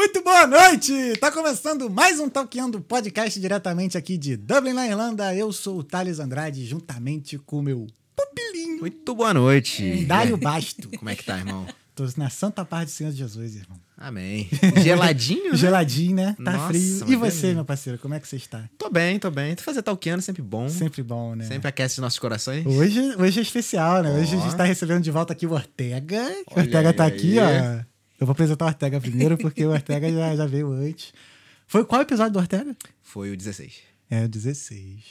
Muito boa noite! Tá começando mais um Talkando Podcast diretamente aqui de Dublin, na Irlanda. Eu sou o Thales Andrade, juntamente com o meu pupilinho. Muito boa noite. Dário Basto. Como é que tá, irmão? Tô na santa paz do Senhor Jesus, irmão. Amém. Geladinho, né? Geladinho, né? Tá Nossa, frio. E você, beleza. meu parceiro, como é que você está? Tô bem, tô bem. Tu fazer talqueando é sempre bom. Sempre bom, né? Sempre aquece nossos corações. Hoje, hoje é especial, né? Hoje a gente tá recebendo de volta aqui o Ortega. O Olha Ortega tá aí. aqui, ó. Eu vou apresentar o Ortega primeiro, porque o Ortega já, já veio antes. Foi qual episódio do Ortega? Foi o 16. É o 16.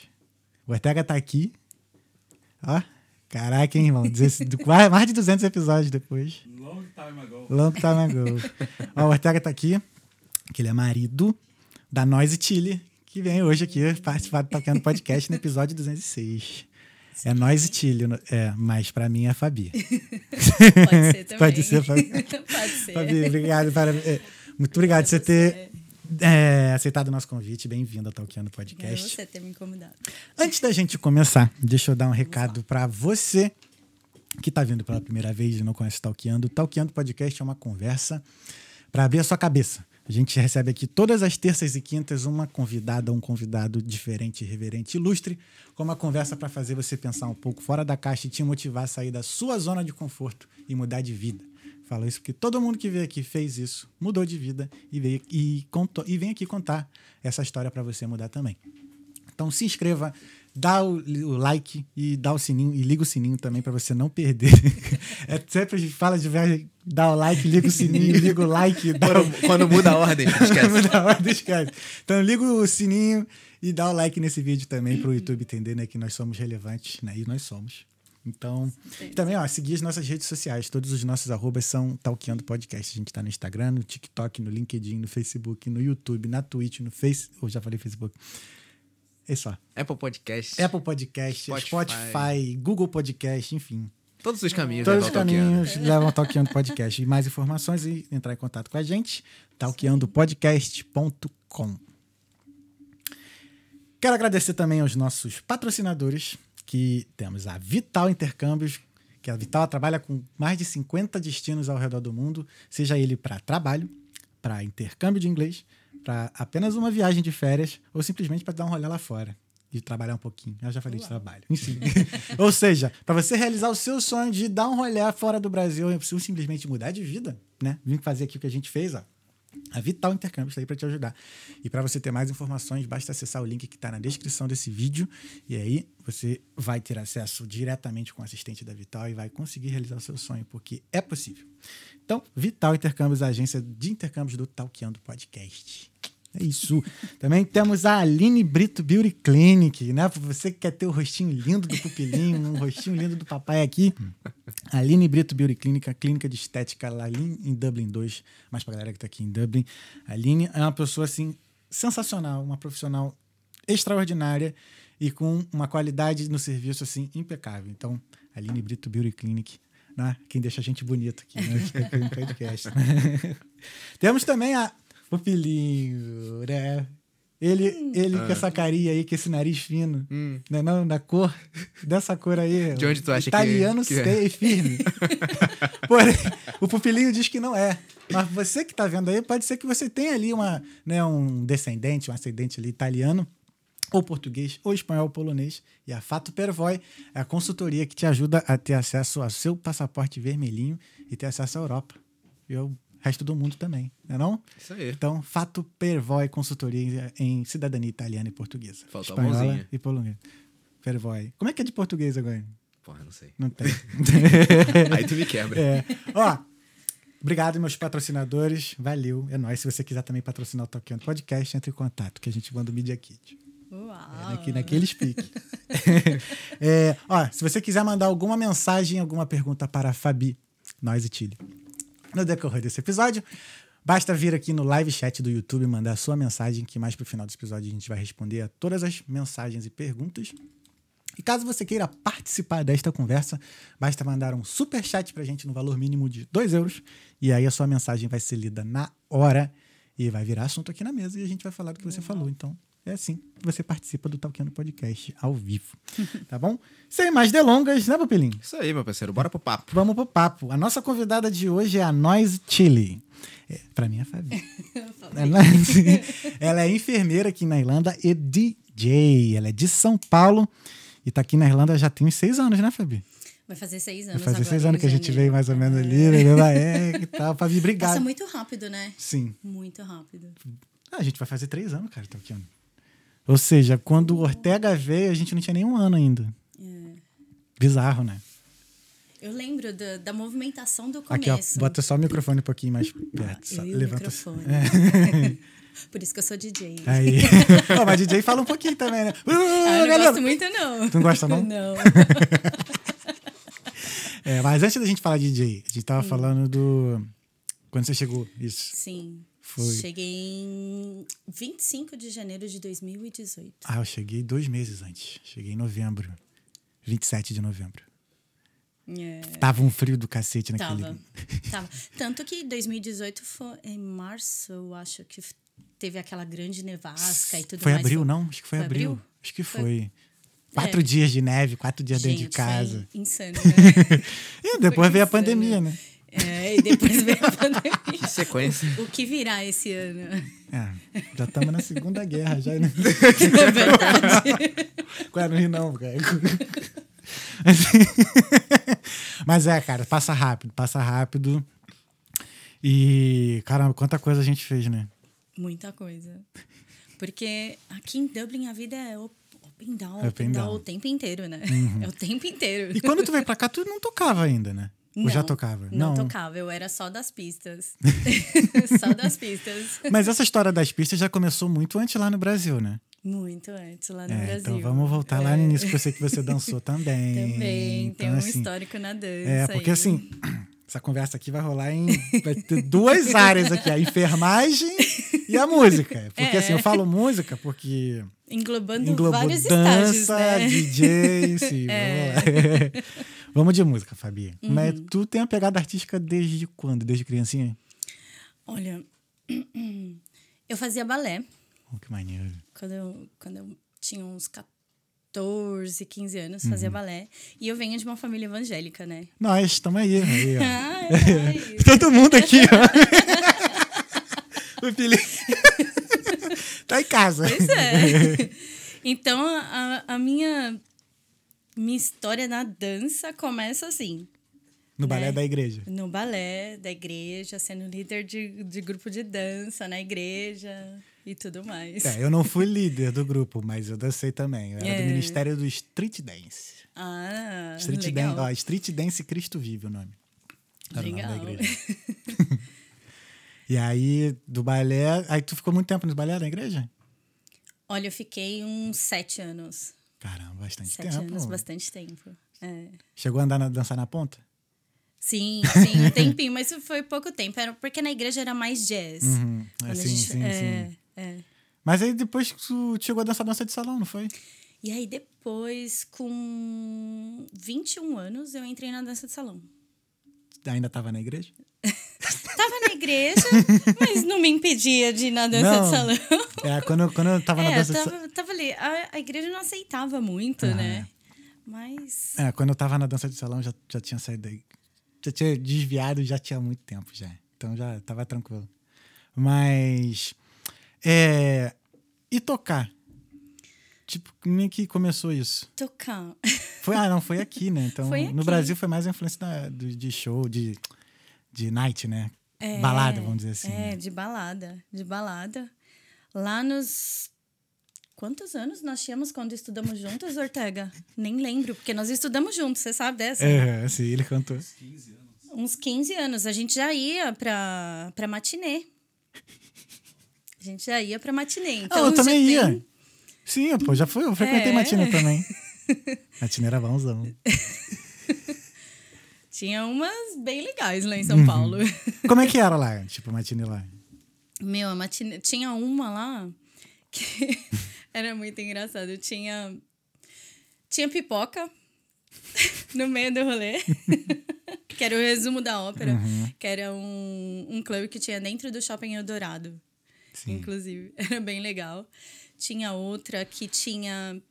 O Ortega tá aqui. Ó. Caraca, hein, irmão? 16 quase- mais de 200 episódios depois. Long time ago. Long time ago. Ó, o Ortega tá aqui, que ele é marido da Noise Chile, que vem hoje aqui participar do Tocando Podcast no episódio 206. É Noise Chile, é, mas pra mim é a Fabi. Pode ser também. Pode ser, Fabi. Pode ser. Fabi, obrigado. Para, é, muito obrigado por você ter é, aceitado o nosso convite. Bem-vindo ao Talkando É Podcast. você ter me incomodado. Antes da gente começar, deixa eu dar um recado pra você que tá vindo pela primeira vez e não conhece o Talkeando. O Talkeando Podcast é uma conversa para abrir a sua cabeça. A gente recebe aqui todas as terças e quintas uma convidada, um convidado diferente, reverente, ilustre, com uma conversa para fazer você pensar um pouco fora da caixa e te motivar a sair da sua zona de conforto e mudar de vida. Falo isso porque todo mundo que veio aqui fez isso, mudou de vida e veio e contou e vem aqui contar essa história para você mudar também. Então se inscreva, dá o, o like e dá o sininho e liga o sininho também para você não perder. É sempre fala de ver, dá o like, liga o sininho, liga o like, dá o, Quando, quando muda a ordem, esquece. Muda a ordem, esquece. Então liga o sininho e dá o like nesse vídeo também para o YouTube entender né, que nós somos relevantes, né? E nós somos. Então, e também, ó, seguir as nossas redes sociais. Todos os nossos arrobas são Talkeando Podcast. A gente tá no Instagram, no TikTok, no LinkedIn, no Facebook, no YouTube, na Twitch, no Face. Ou já falei Facebook. É só. Apple Podcast. Apple Podcast, Spotify, Spotify. Google Podcast, enfim. Todos os caminhos. Todos os levam caminhos levam ao Talkeando Podcast. E mais informações e entrar em contato com a gente, talkeandopodcast.com. Quero agradecer também aos nossos patrocinadores, que temos a Vital Intercâmbios, que a Vital trabalha com mais de 50 destinos ao redor do mundo, seja ele para trabalho, para intercâmbio de inglês, para apenas uma viagem de férias ou simplesmente para dar um rolê lá fora e trabalhar um pouquinho. Eu já falei de trabalho. Enfim. ou seja, para você realizar o seu sonho de dar um rolê fora do Brasil ou simplesmente mudar de vida, né? Vim fazer aqui o que a gente fez, ó. A Vital Intercâmbio está aí para te ajudar. E para você ter mais informações, basta acessar o link que está na descrição desse vídeo. E aí você vai ter acesso diretamente com o assistente da Vital e vai conseguir realizar o seu sonho, porque é possível. Então, Vital Intercâmbios, a agência de intercâmbios do Talkeando Podcast. É isso. Também temos a Aline Brito Beauty Clinic, né? Você que quer ter o rostinho lindo do pupilinho, um rostinho lindo do papai aqui. Aline Brito Beauty Clinic, a clínica de estética lá em Dublin 2, mais pra galera que tá aqui em Dublin. A Aline é uma pessoa, assim, sensacional, uma profissional extraordinária e com uma qualidade no serviço, assim, impecável. Então, Aline Brito Beauty Clinic, né? Quem deixa a gente bonito aqui, né? No podcast. Temos também a Pupilinho, né? Ele, ele com essa carinha aí, com esse nariz fino, né? Não, da cor, dessa cor aí. De onde tu acha que- Italiano que é? stay firme. Porém, o Pupilinho diz que não é. Mas você que tá vendo aí, pode ser que você tenha ali uma, né, um descendente, um ascendente ali italiano, ou português, ou espanhol, ou polonês. E a Fato Pervoy é a consultoria que te ajuda a ter acesso ao seu passaporte vermelhinho e ter acesso à Europa. E resto do mundo também, não é não? Isso aí. Então, Fato Pervoy Consultoria em cidadania italiana e portuguesa. Faltou a espanhola mãozinha. e polonesa. Pervoy. Como é que é de português agora? Porra, não sei. Não tem. Aí tu me quebra. É. Ó, obrigado, meus patrocinadores. Valeu. É nóis. Se você quiser também patrocinar o Talkando Podcast, entre em contato, que a gente manda o Media Kit. Uau. Aqui naquele speak. É, ó, se você quiser mandar alguma mensagem, alguma pergunta para a Fabi, nós e Tilly, no decorrer desse episódio, basta vir aqui no live chat do YouTube mandar a sua mensagem, que mais pro final do episódio a gente vai responder a todas as mensagens e perguntas. E caso você queira participar desta conversa, basta mandar um super chat pra gente no valor mínimo de 2 euros. E aí a sua mensagem vai ser lida na hora e vai virar assunto aqui na mesa e a gente vai falar do que você falou. Então, é assim que você participa do Talkando Podcast ao vivo. Tá bom? Sem mais delongas, né, Pupilinho? Isso aí, meu parceiro. Bora pro papo. Vamos pro papo. A nossa convidada de hoje é a Noise Chile. É, pra mim é a Fabi. ela, ela é enfermeira aqui na Irlanda e DJ. Ela é de São Paulo e tá aqui na Irlanda já tem uns seis anos, né, Fabi? Vai fazer seis anos. Vai fazer agora, seis anos que a gente janeiro. veio mais ou menos ali, né? É, que tal. Fabi, obrigado. Passa muito rápido, né? Sim. Muito rápido. Ah, a gente vai fazer três anos, cara, Talkando. Ou seja, quando o Ortega veio, a gente não tinha nenhum ano ainda. É. Bizarro, né? Eu lembro da, da movimentação do Aqui, ó, começo. bota só o microfone um pouquinho mais perto. eu e o levanta microfone. Por isso que eu sou DJ. Aí. Ó, mas DJ fala um pouquinho também, né? Uh, Ah, eu não galera! gosto muito, não. Tu não gosta, não? Não. É, mas antes da gente falar de DJ, a gente Hum. tava falando do. Quando você chegou, isso. Sim. Foi. Cheguei em 25 de janeiro de 2018. Ah, eu cheguei dois meses antes. Cheguei em novembro. 27 de novembro. É. Tava um frio do cacete naquele. Tava. Tava. Tanto que 2018 foi em março, eu acho que teve aquela grande nevasca e tudo Foi mais. abril, não? Acho que foi, Foi abril. abril? Acho que Foi. foi. Quatro dias de neve, quatro dias dentro de Gente, casa. Foi insano, né? E depois veio a insano. pandemia, né? É, e depois veio a pandemia. Que sequência. O que virá esse ano? É, já estamos na Segunda Guerra, já, né? É verdade. É? Não ri não, cara. Mas é, cara, passa rápido, passa rápido. E, caramba, quanta coisa a gente fez, né? Muita coisa. Porque aqui em Dublin a vida é op- open down, Open open down down. o tempo inteiro, né? É o tempo inteiro. E quando tu veio pra cá, tu não tocava ainda, né? Ou já Não, tocava? Não, tocava, eu era só das pistas. só das pistas. Mas essa história das pistas já começou muito antes lá no Brasil, né? Muito antes lá no É, Brasil. então vamos voltar lá no início, porque eu sei que você dançou também. Também, Então, tem um assim, histórico na dança. É, porque aí. assim, essa conversa aqui vai rolar em. Vai ter duas áreas aqui, a enfermagem e a música. Porque É. assim, eu falo música porque Englobando englobou vários dança, estágios, né? DJ, sim. É. Vamos, lá. Vamos de música, Fabi. Mas Uhum. tu tem a pegada artística desde quando? Desde criancinha? Olha, eu fazia balé Oh, que maneiro. quando eu, quando eu tinha uns 14, 15 anos, Uhum. fazia balé. E eu venho de uma família evangélica, né? Nós, estamos aí. aí. Ai, ai. Todo mundo aqui, ó. o Felipe. tá em casa. Pois é. Então, a, a minha, minha história na dança começa assim. No balé né? da igreja. No balé da igreja, sendo líder de, de grupo de dança na igreja e tudo mais. É, eu não fui líder do grupo, mas eu dancei também. Eu era do É. Ministério do Street Dance. Ah, Street legal. Dance, ó, Street Dance Cristo Vive o nome. Era o nome da Legal. igreja. e aí, do balé. Aí tu ficou muito tempo no balé da igreja? Olha, eu fiquei uns sete anos. Caramba, bastante Sete tempo. anos, bastante tempo. É. Chegou a andar na, dançar na ponta? Sim, sim, um tempinho, mas foi pouco tempo. Era porque na igreja era mais jazz. Uhum. É, sim, gente- sim, é, sim. é. Mas aí depois tu chegou a dançar dança de salão, não foi? E aí depois, com 21 anos, eu entrei na dança de salão. Ainda tava na igreja? Tava na igreja, mas não me impedia de ir na dança Não. de salão. É, quando, eu- quando eu tava na É, dança eu de salão. tava, tava ali. A, a igreja não aceitava muito, né? Mas. É, quando eu tava na dança de salão, já, já tinha saído. Já tinha desviado, já tinha muito tempo já. Então já tava tranquilo. Mas. É. E tocar? Tipo, como é que começou isso? Tocar. Foi, ah, não, foi aqui, né? Então, Foi no aqui. Brasil foi mais a influência da- do- de show, de, de night, né? É, Balada, vamos dizer assim. É, né? de balada. De balada. Lá nos. Quantos anos nós tínhamos quando estudamos juntos, Ortega? Nem lembro, porque nós estudamos juntos, você sabe dessa? É, assim, ele cantou. Uns 15 anos. A gente já ia pra, pra matinê. A gente já ia pra matinê. Então, ah, eu também tem- ia. Sim, pô, já fui, eu frequentei É. matina também. matina era bonzão. Tinha umas bem legais lá em Uhum. São Paulo. Como é que era lá, tipo, matina lá? Meu, a matinê... tinha uma lá que era muito engraçado. Tinha, tinha pipoca no meio do rolê, que era o resumo da ópera, Uhum. que era um, um clube que tinha dentro do Shopping Eldorado, Sim. inclusive. Era bem legal. Tinha outra que tinha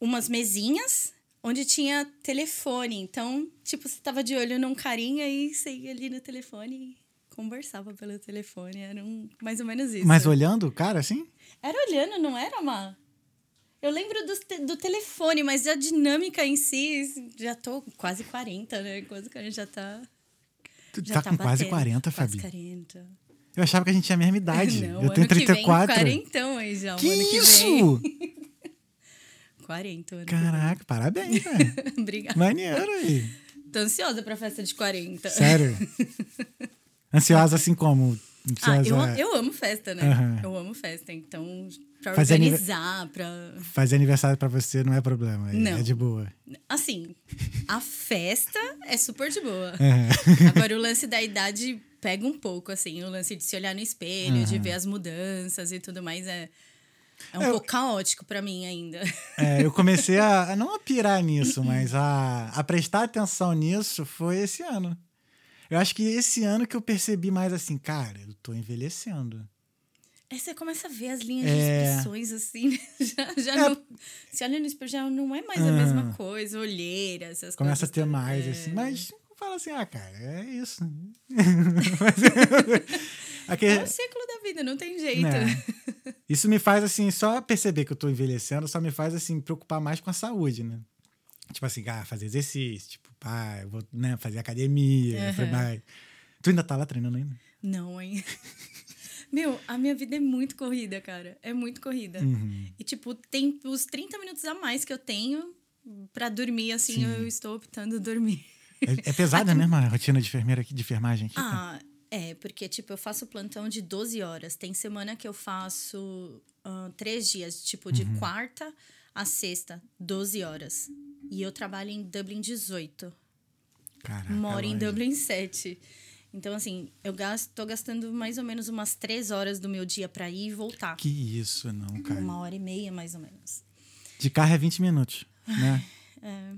umas mesinhas onde tinha telefone. Então, tipo, você tava de olho num carinha e você ia ali no telefone e conversava pelo telefone. Era um, mais ou menos isso. Mas olhando o cara assim? Era olhando, não era, Má? Eu lembro do, te- do telefone, mas a dinâmica em si, já tô quase 40, né? Quase que a gente já tá. Tu Já tá, com quase batendo. 40, Quase Fabi. 40. Eu achava que a gente tinha a mesma idade. Não, eu tenho ano que vem, 34. 40 aí já. que que isso? vem. 40, ano que Caraca, parabéns, velho. Obrigada. Maneiro aí. Tô ansiosa pra festa de 40. Sério? Ansiosa assim como? Ah, Ansiosa eu, eu amo festa, né? Aham. Eu amo festa, então pra Fazer anive- organizar, pra... Fazer aniversário pra você não é problema. é- Não. É de boa. Assim, a festa é super de boa. Aham. Agora, o lance da idade pega um pouco, assim. O lance de se olhar no espelho, de ver as mudanças e tudo mais é, é um Eu- pouco caótico pra mim ainda. É, eu comecei a, a não a pirar nisso, mas a, a prestar atenção nisso foi esse ano. Eu acho que esse ano que eu percebi mais assim, cara, eu tô envelhecendo. Aí você começa a ver as linhas É. de expressões, assim, né? Já, já É. não, se olha no espelho, já não é mais a mesma coisa. Olheira, essas Começa a coisas. ter todas. mais, É. assim. Mas fala assim, ah, cara, é isso. Aquele- É o ciclo da vida, não tem jeito. né? Isso me faz, assim, só perceber que eu tô envelhecendo, só me faz, assim, preocupar mais com a saúde, né? Tipo assim, ah, fazer exercício, tipo, pá, eu vou né, fazer academia. Aham. "Vai." Tu ainda tá lá treinando ainda? Não, hein? Meu, a minha vida é muito corrida, cara. É muito corrida. Uhum. E, tipo, tem os 30 minutos a mais que eu tenho pra dormir, assim, Sim. eu estou optando dormir. É, é pesada mesmo a rotina de enfermeira aqui, de enfermagem aqui? Ah, é, porque, tipo, eu faço plantão de 12 horas. Tem semana que eu faço ah, três dias, tipo, de quarta a sexta, 12 horas. E eu trabalho em Dublin 18. Caraca, Moro em. Dublin 7. Então, assim, eu gasto, tô gastando mais ou menos umas três horas do meu dia pra ir e voltar. Que isso, não, cara. Uma hora e meia, mais ou menos. De carro é 20 minutos, né? É,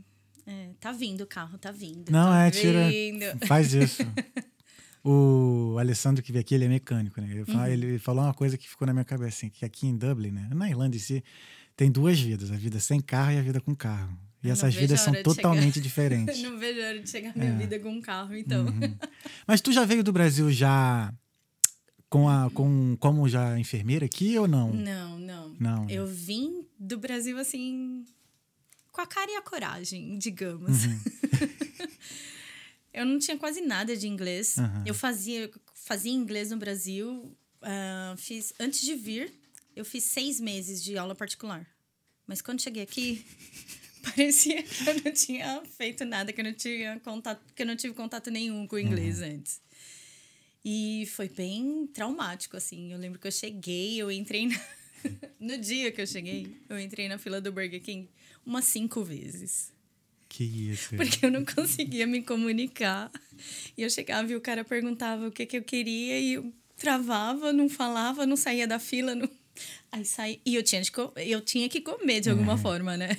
é, tá vindo o carro, tá vindo. Não, tá é, tira. vindo. Faz isso. O Alessandro que veio aqui, ele é mecânico, né? Ele, Uhum. fala- ele falou uma coisa que ficou na minha cabeça, assim, que aqui em Dublin, né? Na Irlanda em si, tem duas vidas, a vida sem carro e a vida com carro. E Eu essas vidas são de chegar. totalmente diferentes. Eu não vejo a hora de chegar minha É. vida com um carro, então. Uhum. Mas tu já veio do Brasil já com a com como já enfermeira aqui ou não? Não, não. Não. Eu vim do Brasil assim com a cara e a coragem, digamos. Uhum. eu não tinha quase nada de inglês. Aham. Eu fazia fazia inglês no Brasil. ah, fiz antes de vir, eu fiz seis meses de aula particular. Mas quando cheguei aqui, parecia que eu não tinha feito nada, que eu não tinha contato, que eu não tive contato nenhum com o inglês antes. E foi bem traumático, assim. Eu lembro que eu cheguei, eu entrei na... no dia que eu cheguei, eu entrei na fila do Burger King umas cinco vezes. Que isso. Porque eu não conseguia me comunicar. E eu chegava e o cara perguntava o que, que eu queria e eu travava, não falava, não saía da fila. Não... Aí saí. E eu tinha, de co- eu tinha que comer de alguma forma, né?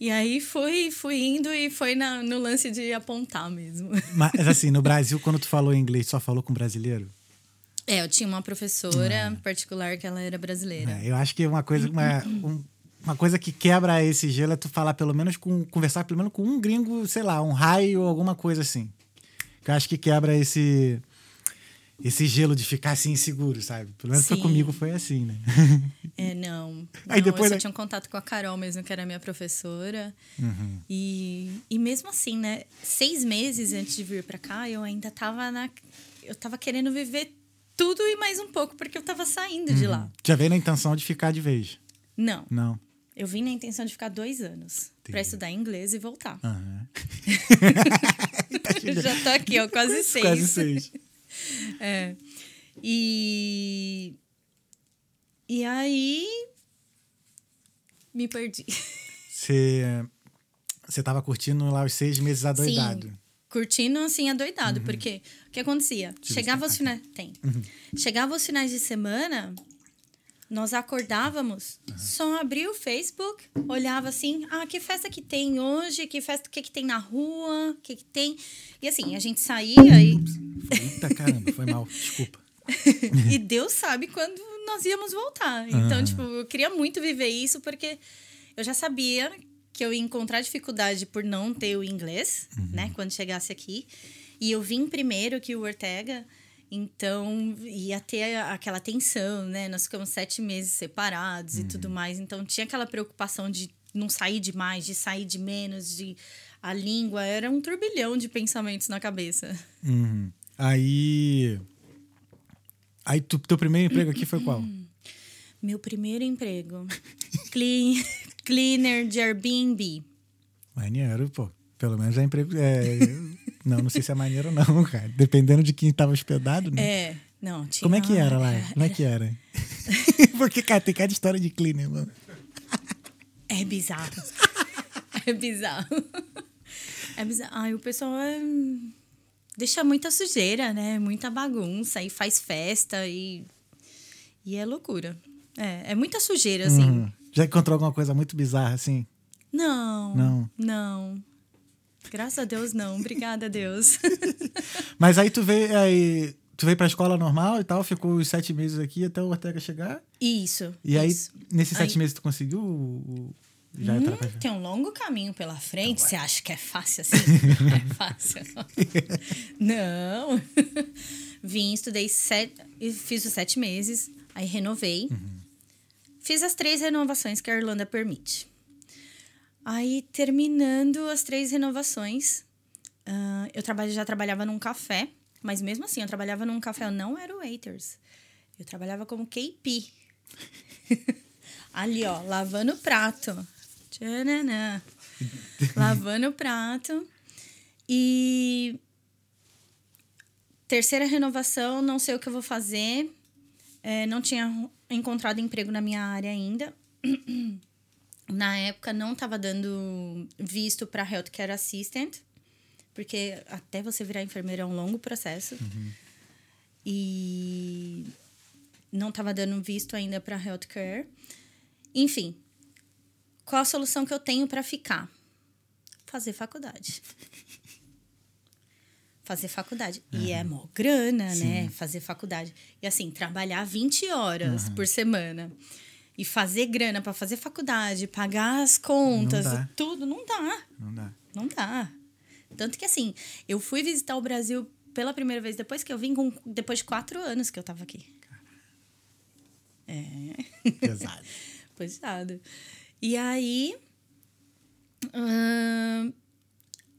E aí fui, fui indo e foi na, no lance de apontar mesmo. Mas assim, no Brasil, quando tu falou inglês, só falou com brasileiro? É, eu tinha uma professora particular que ela era brasileira. É, eu acho que uma coisa, uma, um- uma coisa que quebra esse gelo é tu falar pelo menos com. conversar pelo menos com um gringo, sei lá, um raio ou alguma coisa assim. Que eu acho que quebra esse. Esse gelo de ficar assim inseguro, sabe? Pelo menos foi comigo foi assim, né? É, não. Aí não, depois eu da- tinha um contato com a Carol mesmo, que era minha professora. Uhum. E, e mesmo assim, né? Seis meses antes de vir pra cá, eu ainda tava na. Eu tava querendo viver tudo e mais um pouco, porque eu tava saindo de lá. Já veio na intenção de ficar de vez. Não. Não. Eu vim na intenção de ficar dois anos Entendi. estudar inglês e voltar. Aham. Já tô aqui, ó, quase seis. Quase seis. É. E. E aí. Me perdi. Você. Você tava curtindo lá os seis meses adoidado. Sim, curtindo assim, adoidado. Porque o que acontecia? Chegava os finais. Tem. Chegava os finais de semana, nós acordávamos, só abria o Facebook, olhava assim, ah, que festa que tem hoje, que festa, o que, que tem na rua, o que, que tem. E assim, a gente saía e, Eita caramba, foi mal. Desculpa. e Deus sabe quando nós íamos voltar. Então, tipo, eu queria muito viver isso porque eu já sabia que eu ia encontrar dificuldade por não ter o inglês, né, quando chegasse aqui. E eu vim primeiro que o Ortega, então ia ter aquela tensão, né? Nós ficamos sete meses separados e tudo mais. Então tinha aquela preocupação de não sair demais, de sair de menos, de a língua. Era um turbilhão de pensamentos na cabeça. Uhum. Aí. Aí, tu, teu primeiro emprego aqui foi qual? Meu primeiro emprego. Clean, cleaner de Airbnb. Maneiro, pô. Pelo menos é emprego. É... não, não sei se é maneiro ou não, cara. Dependendo de quem tava hospedado, né? É, não, tinha... Como é que era lá? Como é que era? Porque, cara, tem cada história de cleaner, mano. É bizarro. é bizarro. É bizarro. Ai, o pessoal é... deixa muita sujeira, né? Muita bagunça e faz festa e. E é loucura. É, é muita sujeira, assim. Uhum. Já encontrou alguma coisa muito bizarra, assim? Não. Não. Não. Graças a Deus, não. Obrigada a Deus. Mas aí tu veio, aí, tu veio pra escola normal e tal, ficou os sete meses aqui até o Ortega chegar. Isso. E aí, isso. nesses sete Aí- meses, tu conseguiu o- já pra Tem um longo caminho pela Então frente. Você acha que é fácil assim? é fácil. Não. Vim, estudei sete, fiz os sete meses, aí renovei. Fiz as três renovações que a Irlanda permite. Aí, terminando as três renovações, ah, eu já trabalhava num café, mas mesmo assim, eu trabalhava num café, eu não era waiters. Eu trabalhava como KP. Ali, ó, lavando o prato. Tchananã. lavando o prato. E. Terceira renovação, não sei o que eu vou fazer. É, não tinha encontrado emprego na minha área ainda. Na época, não estava dando visto para Healthcare Assistant, porque até você virar enfermeira é um longo processo. E não estava dando visto ainda para healthcare. Enfim, qual a solução que eu tenho para ficar? Fazer faculdade. Fazer faculdade. E é mó grana, né? Fazer faculdade. E assim, trabalhar 20 horas por semana. E fazer grana para fazer faculdade, pagar as contas, Não tudo, não dá. Não dá. Não dá. Tanto que assim, eu fui visitar o Brasil pela primeira vez depois que eu vim, com, depois de quatro anos que eu tava aqui. É. Pesado. Pesado. E aí. ahn,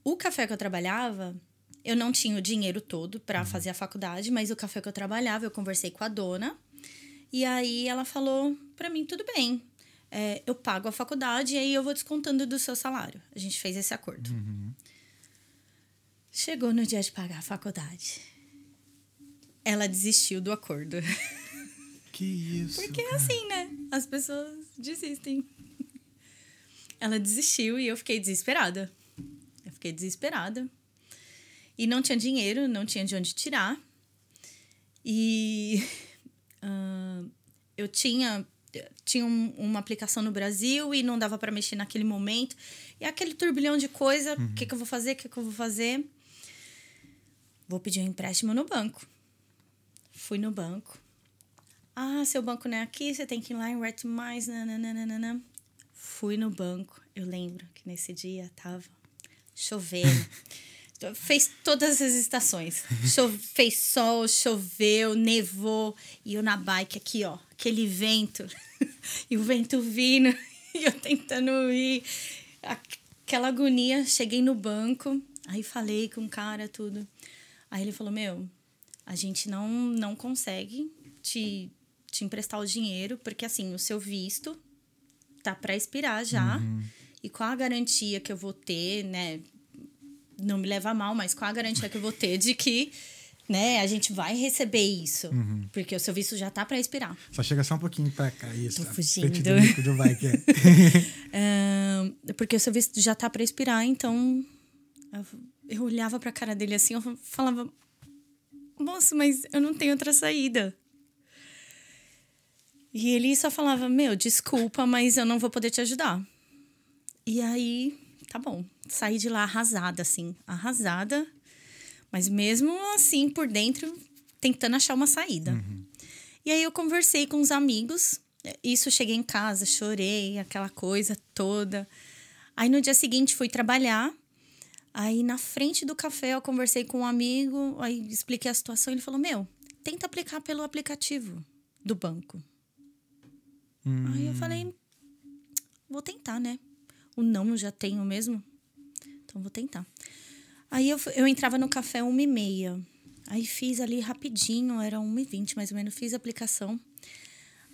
o café que eu trabalhava, eu não tinha o dinheiro todo para fazer a faculdade, mas o café que eu trabalhava, eu conversei com a dona. E aí ela falou para mim: tudo bem, é, eu pago a faculdade e aí eu vou descontando do seu salário. A gente fez esse acordo. Chegou no dia de pagar a faculdade. Ela desistiu do acordo. Que isso. Porque é cara. assim, né? As pessoas desistem. Ela desistiu e eu fiquei desesperada. Eu fiquei desesperada. E não tinha dinheiro, não tinha de onde tirar. E eu tinha tinha um- uma aplicação no Brasil e não dava para mexer naquele momento. E aquele turbilhão de coisa, o que, que eu vou fazer, o que, que eu vou fazer? Vou pedir um empréstimo no banco. Fui no banco. Ah, seu banco não é aqui, você tem que ir lá em Ret Mais. nananana. Fui no banco. Eu lembro que nesse dia tava chovendo. Fez todas as estações. Cho- fez sol, choveu, nevou. E eu na bike aqui, ó. Aquele vento. e o vento vindo. E eu tentando ir. Aquela agonia. Cheguei no banco. Aí falei com o cara, tudo. Aí ele falou: Meu, a gente não, não consegue te, te emprestar o dinheiro, porque assim, o seu visto tá para expirar já. E qual a garantia que eu vou ter, né? Não me leva a mal, mas qual a garantia que eu vou ter de que, né, a gente vai receber isso? Porque o seu visto já tá para expirar. Só chega só um pouquinho pra cá. Isso. Tô a fugindo. do mico do bike, é. Porque o seu visto já tá para expirar, então eu, eu olhava pra cara dele assim, eu falava, moço, mas eu não tenho outra saída. E ele só falava, meu, desculpa, mas eu não vou poder te ajudar. E aí, tá bom. Saí de lá arrasada, assim, arrasada. Mas mesmo assim, por dentro, tentando achar uma saída. E E aí eu conversei com os amigos. Isso, cheguei em casa, chorei, aquela coisa toda. Aí no dia seguinte fui trabalhar. Aí na frente do café eu conversei com um amigo, aí expliquei a situação. Ele falou: Meu, tenta aplicar pelo aplicativo do banco. Aí eu falei: Vou tentar, né? O não eu já tenho mesmo. Então vou tentar. Aí eu, eu entrava no café uma e meia. Aí fiz ali rapidinho, era uma e vinte mais ou menos, fiz a aplicação.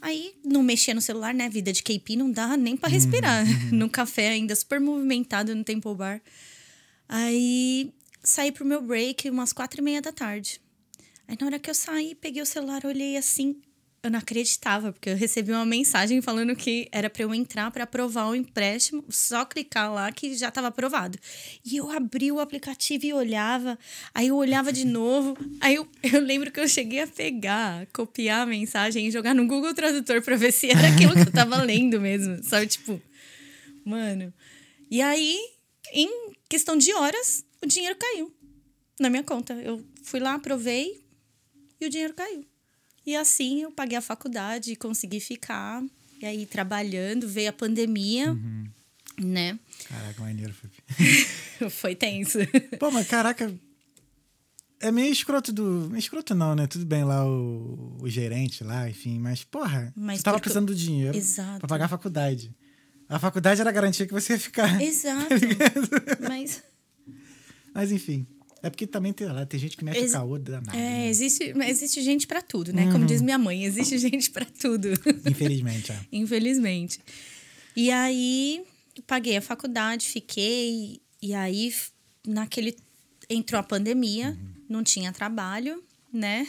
Aí não mexia no celular, né? Vida de KP não dá nem pra respirar. no café ainda super movimentado no Temple Bar. Aí saí pro meu break umas quatro e meia da tarde. Aí na hora que eu saí, peguei o celular, olhei assim. Eu não acreditava, porque eu recebi uma mensagem falando que era para eu entrar para aprovar o empréstimo, só clicar lá que já estava aprovado. E eu abri o aplicativo e olhava, aí eu olhava de novo, aí eu, eu lembro que eu cheguei a pegar, copiar a mensagem e jogar no Google Tradutor para ver se era aquilo que eu tava lendo mesmo, sabe? Tipo, mano. E aí, em questão de horas, o dinheiro caiu na minha conta. Eu fui lá, aprovei e o dinheiro caiu. E assim eu paguei a faculdade e consegui ficar. E aí, trabalhando, veio a pandemia, né? Caraca, maneiro, Fabi. Foi tenso. Pô, mas caraca. É meio escroto do. Escroto não, né? Tudo bem lá o, o gerente lá, enfim, mas, porra, Mas você tava porque- precisando do dinheiro Exato. pra pagar a faculdade. A faculdade era a garantia que você ia ficar. Exato. Mas Mas enfim. É porque também tem lá, tem gente que mete Ex- o caô danado. é, né? existe, existe gente pra tudo, né? Como diz minha mãe, existe gente pra tudo. Infelizmente, é. Infelizmente. E aí, paguei a faculdade, fiquei. E aí, naquele. Entrou a pandemia, não tinha trabalho, né?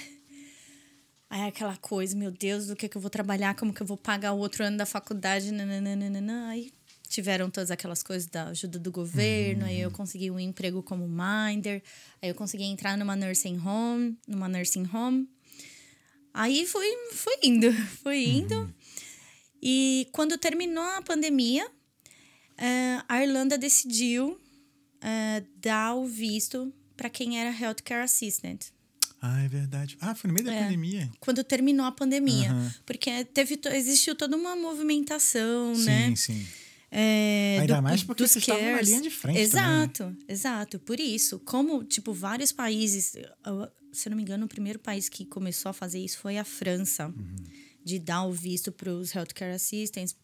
Aí aquela coisa, meu Deus, do que, que eu vou trabalhar, como que eu vou pagar o outro ano da faculdade, nananana. Aí tiveram todas aquelas coisas da ajuda do governo, aí eu consegui um emprego como minder, aí eu consegui entrar numa nursing home, numa nursing home. Aí fui, fui indo, fui indo. E quando terminou a pandemia, eh, a Irlanda decidiu eh, dar o visto para quem era healthcare assistant. Ah, é verdade. Ah, foi no meio da É. pandemia. Quando terminou a pandemia. Aham. Porque teve, existiu toda uma movimentação, Sim, né? sim. É, Ainda do- mais porque dos vocês estavam na linha de frente também, né? Exato, exato. Por isso, como, tipo, vários países... Se eu não me engano, o primeiro país que começou a fazer isso foi a França. Uhum. De dar o visto para os healthcare assistants,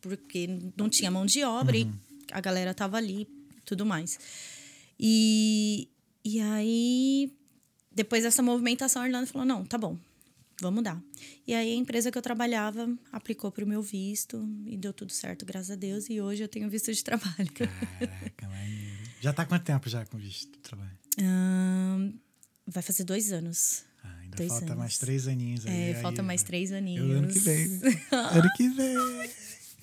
porque não tinha mão de obra Uhum. e a galera tava ali tudo mais. E, e aí, depois dessa movimentação, a Irlanda falou: não, tá bom, vamos dar. E aí a empresa que eu trabalhava aplicou para o meu visto e deu tudo certo, graças a Deus. E hoje eu tenho visto de trabalho. Caraca, maneiro. Já tá há quanto tempo já com visto de trabalho? Ahn, vai fazer dois anos. Ah, ainda Dois falta anos. mais três aninhos aí. É, aí- falta mais três Eu, aninhos. ano que vem. ano que vem.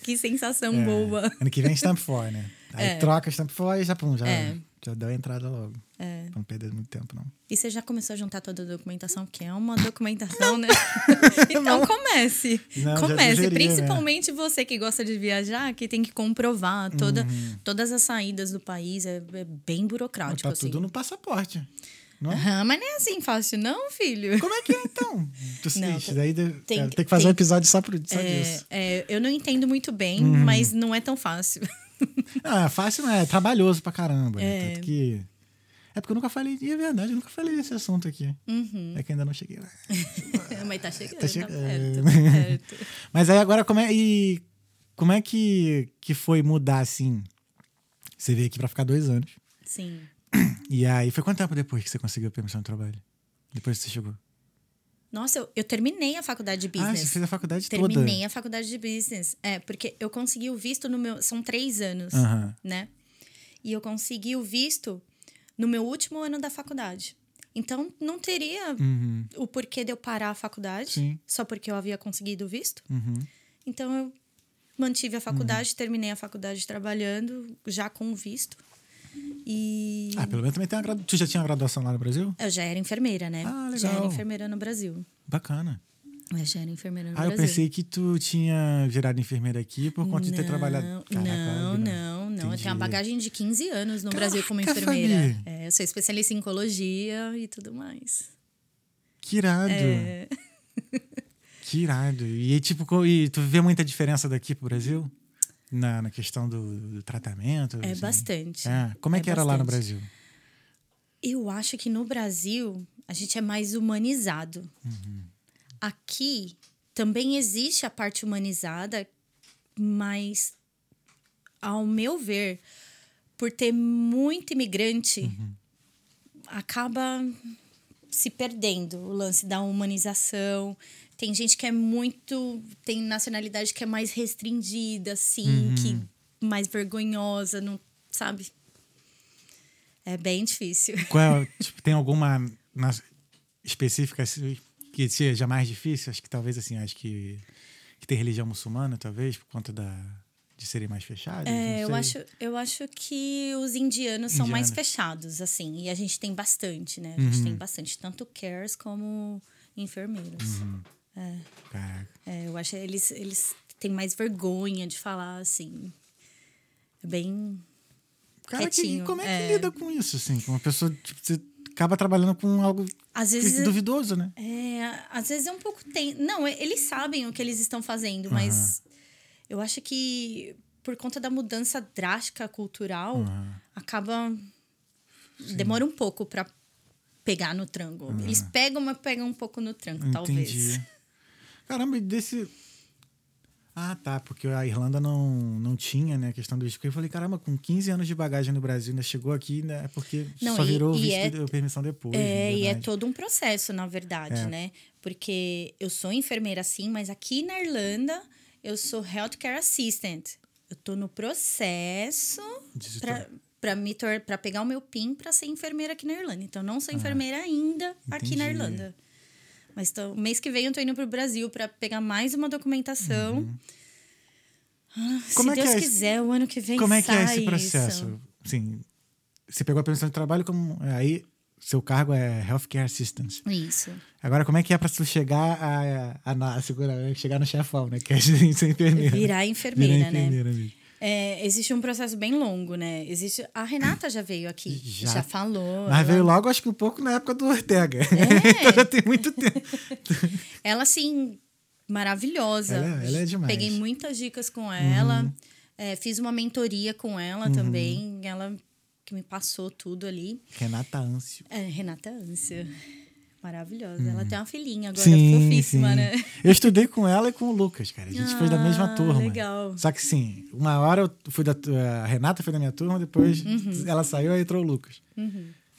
Que sensação É, boa. Ano que vem Stamp for, né? Aí É. troca Stamp for e já, pum, já, É. já deu a entrada logo. É. Não perder muito tempo, não. E você já começou a juntar toda a documentação, porque é uma documentação, né? então comece. Não, comece. né? Principalmente você que gosta de viajar, que tem que comprovar toda, Uhum. todas as saídas do país. É, é bem burocrático. tá assim. tudo no passaporte. Não? Aham, mas não é assim fácil, não, filho. Como é que é, então? Tu Não, Isso daí de- tem- cara, tem que fazer tem- um episódio só, pro, só É, disso. é, eu não entendo muito bem, Uhum. mas não é tão fácil. Não, é fácil, não é. É trabalhoso pra caramba. né? É. Tanto que... É porque eu nunca falei... E é verdade, eu nunca falei desse assunto aqui. Uhum. É que ainda não cheguei lá. mas tá chegando, Tá tá, chegando. perto, tá perto. Mas aí agora, como é, e como é que, que foi mudar, assim? Você veio aqui pra ficar dois anos. Sim. E aí, foi quanto tempo depois que você conseguiu a permissão de trabalho? Depois que você chegou? Nossa, eu, eu terminei a faculdade de Ah, business. você fez a faculdade Terminei toda. a faculdade de business. É, porque eu consegui o visto no meu. São três anos, Aham. né? E eu consegui o visto no meu último ano da faculdade. Então, não teria Uhum. o porquê de eu parar a faculdade Sim. só porque eu havia conseguido o visto. Uhum. Então, eu mantive a faculdade, terminei a faculdade trabalhando, já com o visto. E Ah, pelo menos também tem uma graduação. Tu já tinha graduação lá no Brasil? eu já era enfermeira, né? Ah, Já era legal. enfermeira no Brasil. Bacana. Eu já era enfermeira no Ah, eu Brasil. pensei que tu tinha virado enfermeira aqui por conta de ter trabalhado. Caraca, não, não, não. Eu Entendi. tenho uma bagagem de 15 anos no Brasil como Caraca, enfermeira. É, eu sou especialista em oncologia e tudo mais. Que irado. É, Que irado. E, tipo, e tu vê muita diferença daqui pro Brasil? Na, na questão do, do tratamento? É assim? bastante. É. Como é, É que era lá no. Brasil? Eu acho que no Brasil a gente é mais humanizado. Uhum. Aqui também existe a parte humanizada, mas ao meu ver, por ter muito imigrante, Uhum. acaba se perdendo o lance da humanização. Tem gente que é muito. tem nacionalidade que é mais restringida, assim, Uhum. que mais vergonhosa, não sabe? É bem difícil. Qual, é, tipo, tem alguma específica assim, que seja mais difícil? Acho que talvez assim, acho que, que tem religião muçulmana, talvez, por conta da, de serem mais fechados. É, eu acho, eu acho que os indianos são mais Indianos. fechados, assim. E a gente tem bastante, né? A gente Uhum. tem bastante, tanto cares como enfermeiros. Uhum. Caraca. É, eu acho que eles, eles têm mais vergonha de falar, assim. É bem. Cara, que, Quietinho, como é que é. lida com isso, assim? Uma pessoa, tipo, você acaba trabalhando com algo que- vezes. duvidoso, né? É, às vezes é um pouco tem. Não, eles sabem o que eles estão fazendo, mas eu acho que por conta da mudança drástica cultural, Uhum. acaba demora um pouco pra pegar no tranco. Eles pegam, mas pegam um pouco no tranco, talvez. Entendi. Caramba, e desse. Ah, tá, porque a Irlanda não, não tinha, né, a questão do visto. Eu falei, caramba, com 15 anos de bagagem no Brasil, ainda chegou aqui, né? Porque Não, só e- virou e visto é- de permissão depois. É, e é todo um processo, na verdade, É. né? Porque eu sou enfermeira sim, mas aqui na Irlanda eu sou healthcare assistant. Eu tô no processo pra me para pegar o meu PIN pra ser enfermeira aqui na Irlanda. Então não sou enfermeira ainda aqui na Ah, entendi. Irlanda. Mas tô, mês que vem eu tô indo pro Brasil pra pegar mais uma documentação. Ah, Como se é Deus é esse- quiser, o ano que vem Como é que é esse processo? isso. Assim, você pegou a permissão de trabalho, como aí seu cargo é Healthcare Assistance. Isso. Agora, como é que é pra tu chegar a, a, a, a chegar no chefão, né? Que é ser enfermeira. Virar enfermeira, Virar né? enfermeira. É, existe um processo bem longo, né? Existe. A Renata já veio aqui, Já. já, falou. Mas ela, veio logo, acho que um pouco na época do Ortega. É. então já tem muito tempo. ela assim, maravilhosa. Ela é- ela é demais. Uhum. Peguei muitas dicas com ela. é, fiz uma mentoria com ela Uhum. também. Ela que me passou tudo ali. Renata Ancio. É, Renata Ância. Maravilhosa. Ela tem uma filhinha agora, Uhum. Sim, fofíssima, sim. né? Eu estudei com ela e com o Lucas, cara. A gente foi da mesma Ah, turma. legal. Só que sim, uma hora eu fui da a Renata foi da minha turma, depois Uhum. ela saiu e entrou o Lucas.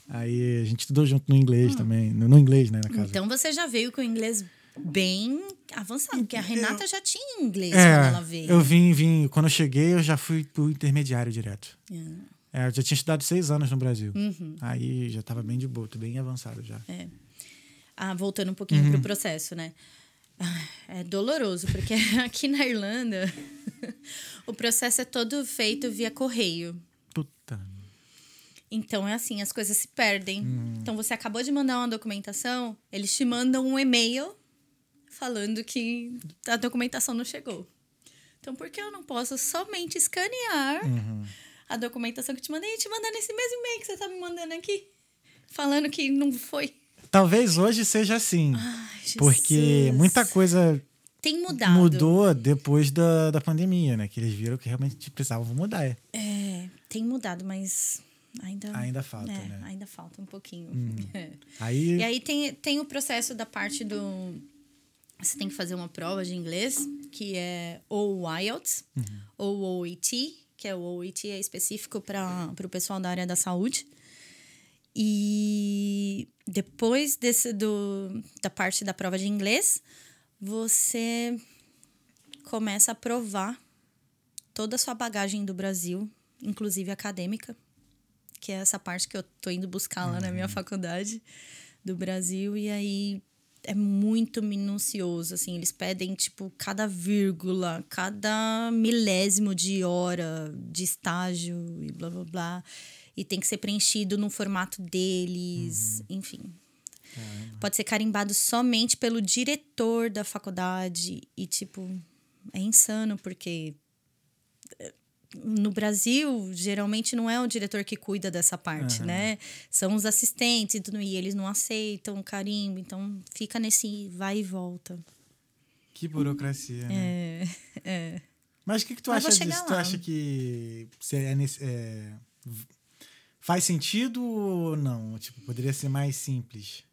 Aí a gente estudou junto no inglês também. No, no inglês, né, na casa. Ah. Então você já veio com inglês bem avançado, porque a Renata já tinha inglês é, quando ela veio. eu vim, vim. Quando eu cheguei, eu já fui pro intermediário direto. É. É, eu já tinha estudado seis anos no Brasil. Uhum. Aí já tava bem de boa, bem avançado já. Ah, voltando um pouquinho Uhum. pro processo, né? Ah, É doloroso, porque aqui na Irlanda o processo é todo feito via correio. Puta. Então é assim, as coisas se perdem. Hum. Então você acabou de mandar uma documentação, eles te mandam um e-mail falando que a documentação não chegou. Então por que eu não posso somente escanear Uhum. a documentação que te mandei e te mandar nesse mesmo e-mail que você tá me mandando aqui? Falando que não foi. Talvez hoje seja assim. Ai, porque muita coisa tem mudado. mudou depois da, da pandemia, né? Que eles viram que realmente precisavam mudar. é. É, tem mudado, mas ainda. Ainda falta, é, né? Hum. Ainda falta um pouquinho. É. Aí, E aí tem, tem o processo da parte do. Você tem que fazer uma prova de inglês, que é ou IELTS, Uhum. ou OET, que é o OET é específico para o pessoal da área da saúde. E depois desse do, da parte da prova de inglês, você começa a provar toda a sua bagagem do Brasil, inclusive acadêmica, que é essa parte que eu tô indo buscar lá na minha faculdade do Brasil. E aí é muito minucioso, assim, eles pedem tipo cada vírgula, cada milésimo de hora de estágio e blá blá blá, e tem que ser preenchido no formato deles, enfim. Pode ser carimbado somente pelo diretor da faculdade e tipo é insano porque no Brasil, geralmente não é o diretor que cuida dessa parte, né? São os assistentes e tudo, e eles não aceitam o carimbo, então fica nesse vai e volta. Que burocracia, né? É, é. Mas o que, que tu Mas acha disso? Tu lá. acha que é é, faz sentido ou não? Tipo, poderia ser mais simples.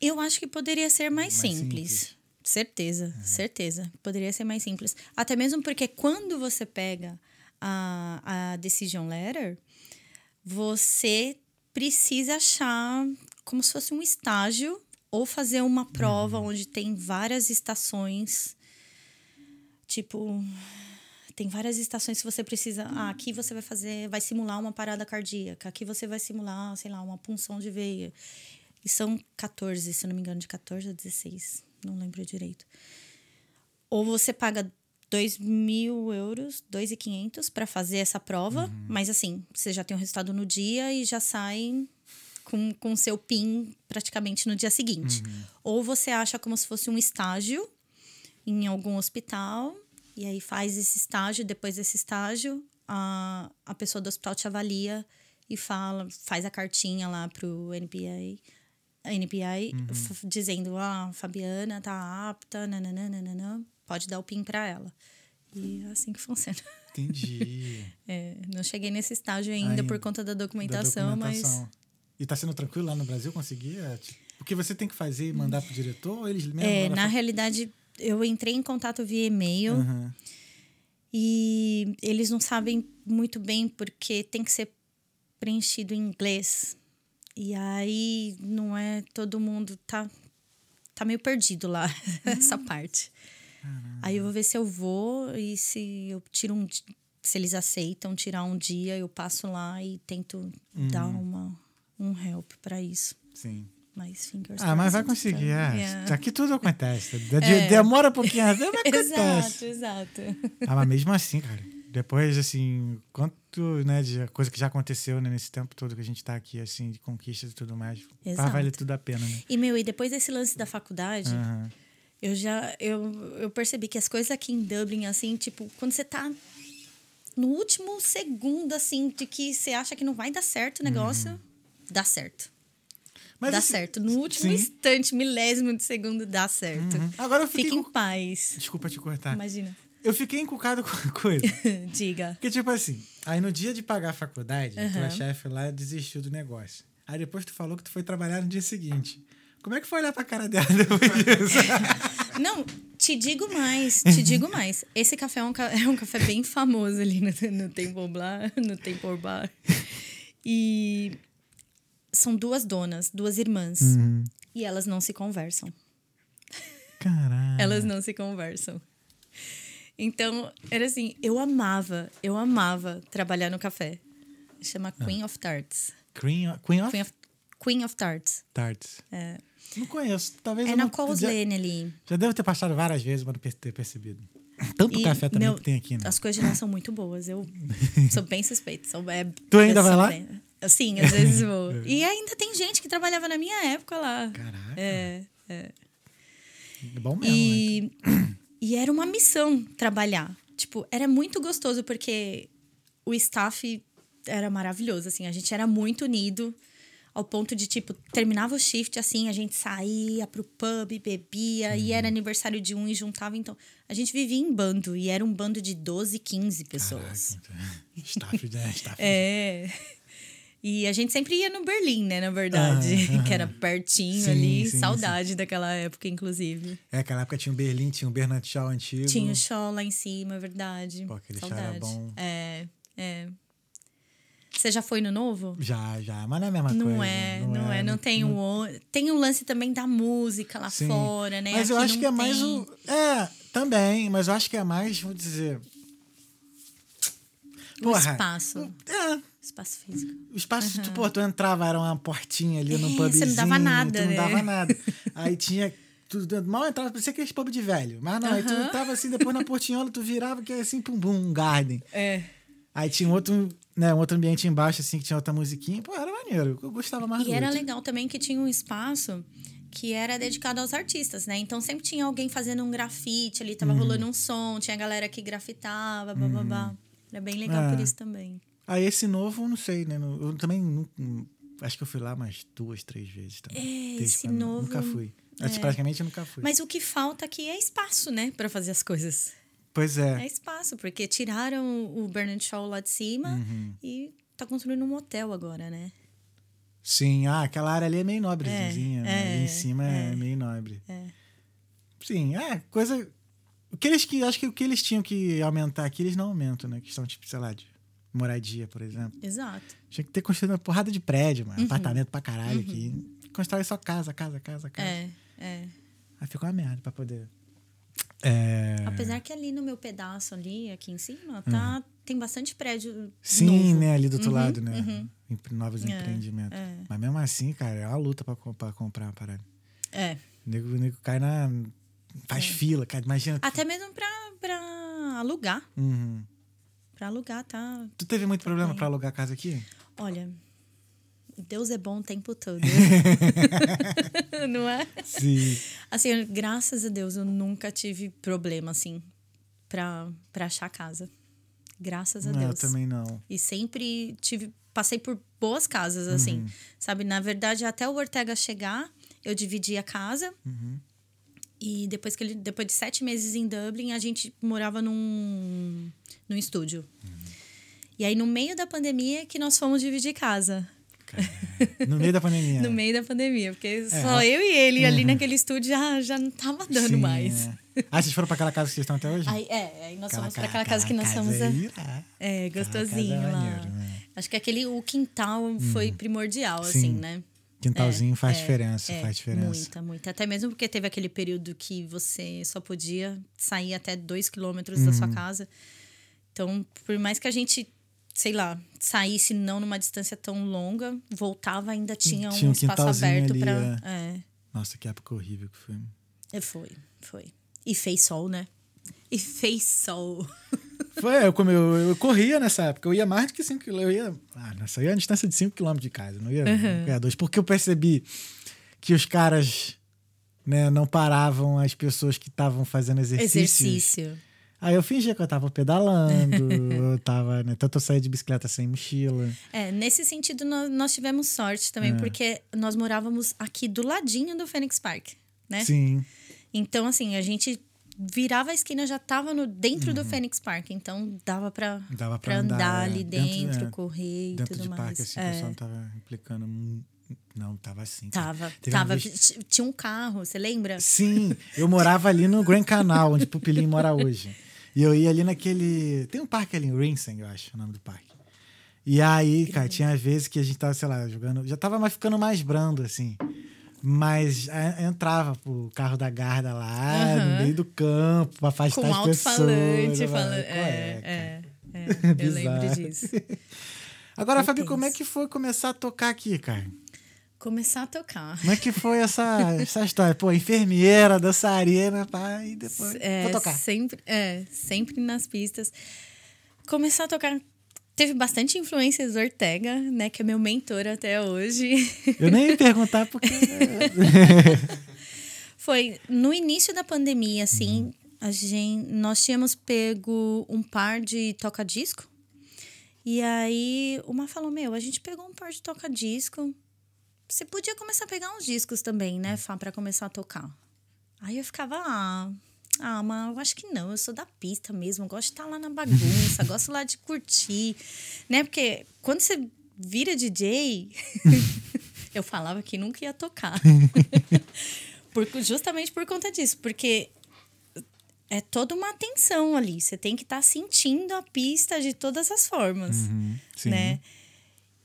Eu acho que poderia ser mais, Mais simples. simples. Certeza, certeza. Poderia ser mais simples. Até mesmo porque quando você pega a, a decision letter, você precisa achar como se fosse um estágio ou fazer uma prova onde tem várias estações. Tipo, tem várias estações que você precisa. Ah, aqui você vai fazer, vai simular uma parada cardíaca, aqui você vai simular, sei lá, uma punção de veia. E são 14, se não me engano, de 14 a 16. Não lembro direito. Ou você paga 2 mil euros, 2.500 para fazer essa prova, mas assim, você já tem o resultado no dia e já sai com com seu PIN praticamente no dia seguinte. Ou você acha como se fosse um estágio em algum hospital e aí faz esse estágio, depois desse estágio, a, a pessoa do hospital te avalia e fala, faz a cartinha lá pro NPA, a NPI f- dizendo, ah, a Fabiana tá apta, nananana, pode dar o PIN para ela. E é assim que funciona. Entendi. É, não cheguei nesse estágio ainda, por conta da Da documentação, documentação. E tá sendo tranquilo lá no Brasil conseguir? É, tipo, Porque você tem que fazer e mandar pro diretor eles mesmo? mas é, na fa- realidade eu entrei em contato via e-mail Aham. e eles não sabem muito bem porque tem que ser preenchido em inglês. E aí não é todo mundo tá tá meio perdido lá essa parte. Aí eu vou ver se eu vou e se eu tiro um se eles aceitam tirar um dia, eu passo lá e tento dar uma um help para isso. Sim. Mas fingers Ah, mas vai conseguir. É. Yeah. Aqui tudo acontece. De- Demora um pouquinho a ver, mas acontece. Exato, exato. Ah, mas mesmo assim, cara, depois, assim, quanto, né, de coisa que já aconteceu né, nesse tempo todo que a gente tá aqui, assim, de conquistas e tudo mais, Exato. valer tudo a pena, né? E meu, e depois desse lance da faculdade, Aham. eu já eu, eu percebi que as coisas aqui em Dublin assim, tipo, quando você tá no último segundo assim de que você acha que não vai dar certo o negócio, dá certo. Mas, dá assim, certo. No último sim. instante, milésimo de segundo, dá certo. Uhum. Agora eu fiquei Fique em paz. Desculpa te cortar. Imagina. Eu fiquei encucado com a coisa. Diga. Porque, tipo assim, aí no dia de pagar a faculdade, a tua chefe lá desistiu do negócio. Aí depois tu falou que tu foi trabalhar no dia seguinte. Como é que foi olhar pra cara dela depois disso? Não, te digo mais, te digo mais. Esse café é um, é um café bem famoso ali no, no Temple Bar, no Temple Bar. E são duas donas, duas irmãs. Uhum. E elas não se conversam. Caralho. Elas não se conversam. Então, era assim, eu amava, eu amava trabalhar no café. Chama Ah. Queen of Tarts. Queen of, Queen of Queen of, Queen of Tarts. Tarts. É, Não conheço. Talvez é na não... Coles Lane ali. já devo ter passado várias vezes, mas não ter percebido. Tanto E, café também meu, que tem aqui, né? As coisas de lá são muito boas. Eu sou bem suspeita. Sou, é, Tu ainda vai lá? bem- Sim, às vezes vou. E ainda tem gente que trabalhava na minha época lá. Caraca. É, Bom mesmo, né? e, e era uma missão trabalhar. Tipo, era muito gostoso porque o staff era maravilhoso, assim. A gente era muito unido ao ponto de, tipo, terminava o shift, assim, a gente saía pro pub, bebia, e Uhum. era aniversário de um e juntava. Então, a gente vivia em bando. E era um bando de 12, 15 pessoas. Caraca. Staff, né? Staff. É. E a gente sempre ia no Berlim, né, na verdade. Aham, Que era pertinho Sim, ali. sim, Saudade daquela época, inclusive. É, aquela época tinha o Berlim, tinha o Bernard Shaw antigo. Tinha o show lá em cima, é verdade. Pô, aquele chá era Saudade. bom. É, é. Você já foi no novo? Já, já, mas não é a mesma Não coisa. é, não, é, não tem o o tem um lance também da música lá Sim. fora, né? Mas eu Aqui acho não que é mais tem. o. É, também, mas eu acho que é mais, vou dizer. o Porra, espaço, É, espaço físico. o espaço, tu, pô, tu entrava, era uma portinha ali no É, pubzinho. você não dava nada, Tu não né? dava nada. Aí tinha. Tu mal entrava, parecia aqueles pub de velho. Mas não, aí tu entrava assim, depois na portinhola, tu virava, que era assim, pum, bum, um garden. É. Aí tinha um outro, né, um outro ambiente embaixo, assim, que tinha outra musiquinha. Pô, era maneiro. Eu gostava mais E era outro. legal também que tinha um espaço que era dedicado aos artistas, né? Então sempre tinha alguém fazendo um grafite ali, Uhum. tava rolando um som, tinha galera que grafitava, bababá. Era bem legal por É. isso também. Aí esse novo, eu não sei, né? Eu também não- não- acho que eu fui lá mais duas, três vezes também. É, esse novo- Nunca fui. Eu praticamente nunca fui. Mas o que falta aqui é espaço, né? Pra fazer as coisas. Pois É é. espaço, porque tiraram o Bernard Shaw lá de cima Uhum. e tá construindo um hotel agora, né? Sim, ah, aquela área ali é meio nobrezinha, né? é, Ali em cima é, meio nobre. Sim, é, coisa. O que eles que. Acho que o que eles tinham que aumentar aqui, eles não aumentam, né? Que são, tipo, sei lá, de moradia, por exemplo. Exato. Tinha que ter construído uma porrada de prédio, Uhum. mano. Apartamento pra caralho aqui. Constrói só casa, casa, casa, casa. É, é. Aí fica uma merda pra poder. É... Apesar que ali no meu pedaço ali, aqui em cima, tá, tem bastante prédio. Sim, novo. né? Ali do outro Uhum, lado, né? uhum. Novos empreendimentos. é. Mas mesmo assim, cara, é uma luta pra, pra comprar uma parada. É. O nego, o nego cai na. Faz fila, cara. Imagina. Até mesmo pra, pra alugar. Uhum. Pra alugar, tá? Tu teve muito problema pra alugar casa aqui? Olha, Deus é bom o tempo todo. Não é? Sim. Assim, graças a Deus, eu nunca tive problema, assim, pra, pra achar casa. Graças a não, Deus. também não. E sempre tive, passei por boas casas, assim. Sabe, na verdade, até o Ortega chegar, eu dividi a casa. E depois que ele, depois de sete meses em Dublin, a gente morava num, num estúdio. E aí, no meio da pandemia, que nós fomos dividir casa. No meio da pandemia. No meio da pandemia, porque só eu e ele ali naquele estúdio já, já não tava dando Sim, mais. é. Ah, vocês foram pra aquela casa que vocês estão até hoje? Aí, é, aí nós Aquela fomos para aquela casa que nós fomos. casa a-. É, Aquela gostosinho é lá. maneiro, né? Acho que aquele, o quintal foi primordial, Sim. assim, né? Quintalzinho faz É, diferença, é, faz diferença. Muita, muita. Até mesmo porque teve aquele período que você só podia sair até dois quilômetros da Uhum. sua casa. Então, por mais que a gente, sei lá, saísse não numa distância tão longa, voltava ainda tinha, Tinha um um espaço aberto para. É. Nossa, que época horrível que foi. É, foi, foi. E fez sol, né? E fez sol. Foi, eu, como eu, eu corria nessa época, eu ia mais do que 5 km. Eu ia. Ah, é a distância de 5 km de casa, não ia, não ia dois. Porque eu percebi que os caras né, não paravam as pessoas que estavam fazendo exercícios. Exercício. Aí eu fingia que eu tava pedalando, eu tava, né? Tanto eu saía de bicicleta sem mochila. É, nesse sentido, nós, nós tivemos sorte É. também, porque nós morávamos aqui do ladinho do Phoenix Park, né? Sim. Então, assim, a gente virava a esquina, já tava no, dentro Uhum. do Phoenix Park. Então, dava pra, Dava andar, andar, é. ali Dentro, dentro, é. correr e Dentro tudo de mais. parque, assim, o É, pessoal não tava implicando. Não, tava assim. tava, Teve tava. vez- Tinha um carro, você lembra? Sim, eu morava ali no Grand Canal, onde Pupilim mora hoje. E eu ia ali naquele. Tem um parque ali, Rinsing, eu acho, o nome do parque. E aí, cara, tinha vezes que a gente tava, sei lá, jogando. Já tava mais ficando mais brando, assim. Mas é, entrava o carro da guarda lá, no Aham. meio do campo, pra afastar Com as pessoas. alto-falante eu falava, falando. "Qual É, cara?" é, é. Eu lembro disso. Agora, Foi Fabi, como é que foi começar a tocar aqui, cara? Começar a tocar. Como é que foi essa, essa história? Pô, enfermeira, dançarina, pá, e depois. É, vou tocar. Sempre, é, sempre nas pistas. Começar a tocar. Teve bastante influências do Ortega, né? Que é meu mentor até hoje. Eu nem ia perguntar porque. Foi no início da pandemia, assim, a gente, nós tínhamos pego um par de toca-disco. E aí, uma falou: Meu, a gente pegou um par de toca-disco. Você podia começar a pegar uns discos também, né, Fá, pra começar a tocar. Aí eu ficava, ah, ah, mas eu acho que não, eu sou da pista mesmo, gosto de estar lá na bagunça, gosto lá de curtir, né? Porque quando você vira DJ, eu falava que nunca ia tocar. Por- justamente por conta disso, porque é toda uma atenção ali. Você tem que estar sentindo a pista de todas as formas, Uhum, né?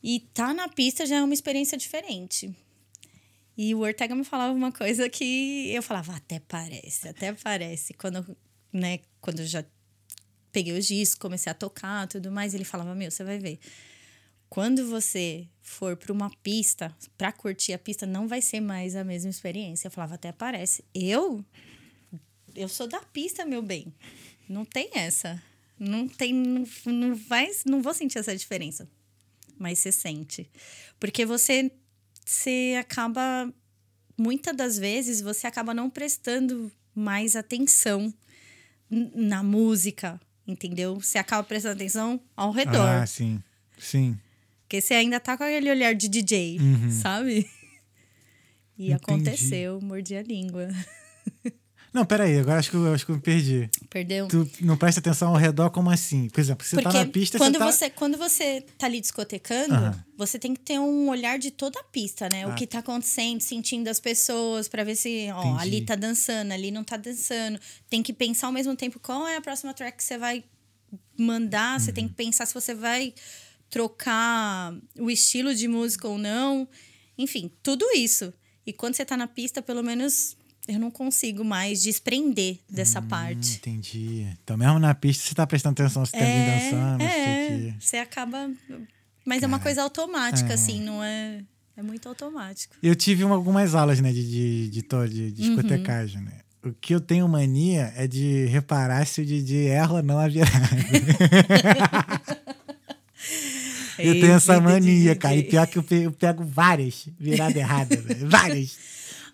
E tá na pista já é uma experiência diferente. E o Ortega me falava uma coisa que eu falava, até parece, até parece. Quando, né, quando eu já peguei os discos, comecei a tocar tudo mais, ele falava, meu, você vai ver. Quando você for para uma pista, para curtir a pista, não vai ser mais a mesma experiência. Eu falava, até parece. Eu? Eu sou da pista, meu bem. Não tem essa. Não tem. Não, não, vai, não vou sentir essa diferença. Mas você sente. Porque você, você acaba. Muitas das vezes você acaba não prestando mais atenção na música, entendeu? Você acaba prestando atenção ao redor. Ah, sim. Sim. Porque você ainda tá com aquele olhar de DJ, Uhum. sabe? E aconteceu, mordi a língua. Não, peraí, agora acho que, eu, acho que eu me perdi. Perdeu? Tu não presta atenção ao redor como assim? Por exemplo, você Porque tá na pista, quando você tá... você quando você tá ali discotecando, Aham. você tem que ter um olhar de toda a pista, né? Ah. O que tá acontecendo, sentindo as pessoas pra ver se, ó, Entendi. ali tá dançando, ali não tá dançando. Tem que pensar ao mesmo tempo qual é a próxima track que você vai mandar, você Uhum. tem que pensar se você vai trocar o estilo de música ou não. Enfim, tudo isso. E quando você tá na pista, pelo menos eu não consigo mais desprender dessa Hum, parte. entendi. Então, mesmo na pista, você tá prestando atenção se tem alguém dançando, não sei o é, você acaba. Mas é uma coisa automática, assim, não é. É muito automático. Eu tive uma- algumas aulas, né, de, de, de, de Uhum. discotecagem, né? O que eu tenho mania é de reparar se o DJ erra ou não a virada. eu tenho essa mania, cara. E pior que eu pe- eu pego várias viradas erradas, velho. Várias.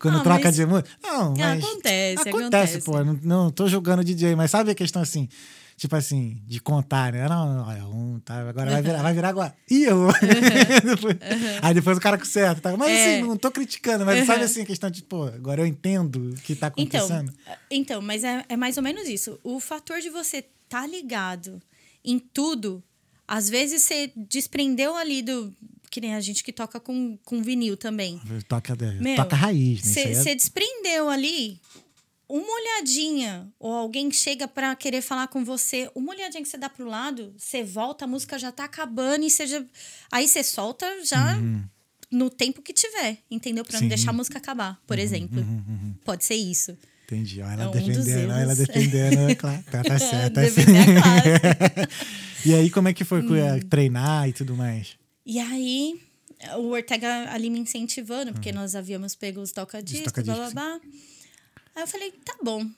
Quando Ah, troca mas- de música. Não, mas. Acontece, Acontece, acontece. pô. Não, não tô julgando DJ, mas sabe a questão assim? Tipo assim, de contar, né? Não, olha, um, tá, agora vai virar, vai virar agora. Ih, eu. Depois- Aí depois o cara conserta, tá? Mas É. assim, não tô criticando, mas sabe assim, a questão de, pô, agora eu entendo o que tá Então, acontecendo. então mas é, é mais ou menos isso. O fator de você tá ligado em tudo, às vezes você desprendeu ali do. Que nem a gente que toca com, com vinil também. Toca, Meu, toca raiz, né? Você é- desprendeu ali uma olhadinha, ou alguém chega pra querer falar com você, uma olhadinha que você dá pro lado, você volta, a música já tá acabando e já. Aí você solta já no tempo que tiver, entendeu? Uhum. Uhum, não deixar a música acabar, por exemplo. Pode ser isso. Entendi. Ela É um defendendo, ela defendendo, é claro. Tá, tá certo, tá Defender certo. classe. E aí, como é que foi com- Hum. treinar e tudo mais? E aí, o Ortega ali me incentivando, porque nós havíamos pego os toca-discos, blá, blá, Uhum. toca-discos, blá. Aí eu falei, tá bom.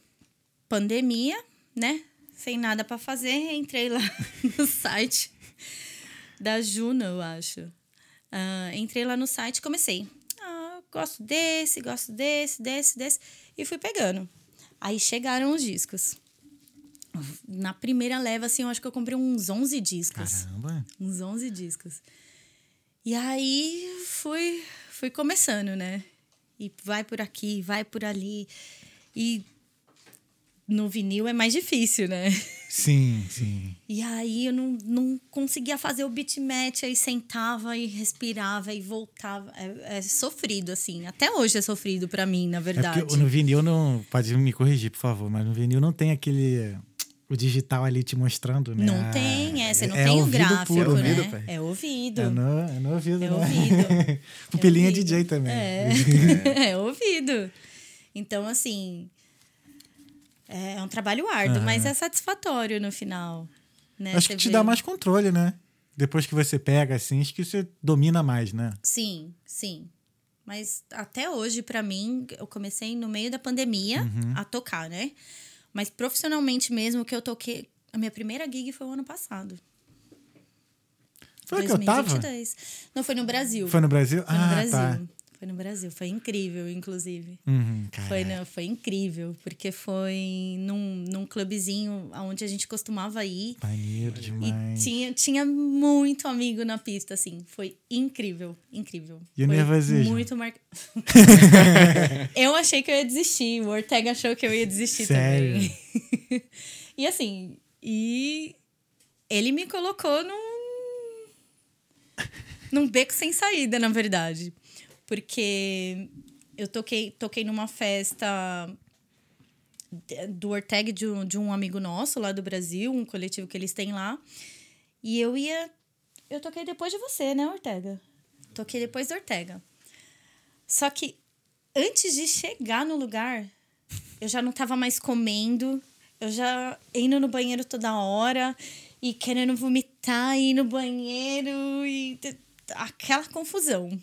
Pandemia, né? Sem nada pra fazer, entrei lá no site da Juno, eu acho. Ah, entrei lá no site e comecei. Ah, gosto desse, gosto desse, desse, desse. E fui pegando. Aí chegaram os discos. Na primeira leva, assim, eu acho que eu comprei uns 11 discos Caramba. uns 11 discos. E aí fui, fui começando, né? E vai por aqui, vai por ali. E no vinil é mais difícil, né? Sim, sim. E aí eu não, não conseguia fazer o beat match, aí sentava e respirava e voltava. É, é sofrido, assim. Até hoje é sofrido pra mim, na É verdade. porque no vinil não. Pode me corrigir, por favor, mas no vinil não tem aquele. O digital ali te mostrando, né? Não tem, é, você não é tem o gráfico, puro, né? ouvido, pai. É ouvido. É no, é no ouvido, É né? ouvido. Pupilinha É ouvido. DJ também. É, é ouvido. Então, assim, é um trabalho árduo, mas é satisfatório no final. Né? Acho Você que te vê- dá mais controle, né? Depois que você pega, assim, acho que você domina mais, né? Sim, sim. Mas até hoje, pra mim, eu comecei no meio da pandemia Uhum. a tocar, né? Mas profissionalmente mesmo, que eu toquei. A minha primeira gig foi o ano passado. Foi que eu tava? 2022. Não, foi no Brasil. Foi no Brasil? Foi no ah, Brasil. tá. No Brasil. Foi incrível, inclusive. Uhum, Foi, não, foi incrível, porque foi num, num clubezinho onde a gente costumava ir. Maneiro E demais. tinha, tinha muito amigo na pista, assim. Foi incrível, incrível. E o nervosismo? Muito mar... eu achei que eu ia desistir. O Ortega achou que eu ia desistir Sério? também. e assim, e ele me colocou num. num beco sem saída, na verdade. Porque eu toquei, toquei numa festa do Ortega de um, de um amigo nosso lá do Brasil, um coletivo que eles têm lá. E eu ia. Eu toquei depois de você, né, Ortega? Toquei depois do Ortega. Só que antes de chegar no lugar, eu já não tava mais comendo, eu já indo no banheiro toda hora e querendo vomitar, ir no banheiro e aquela confusão.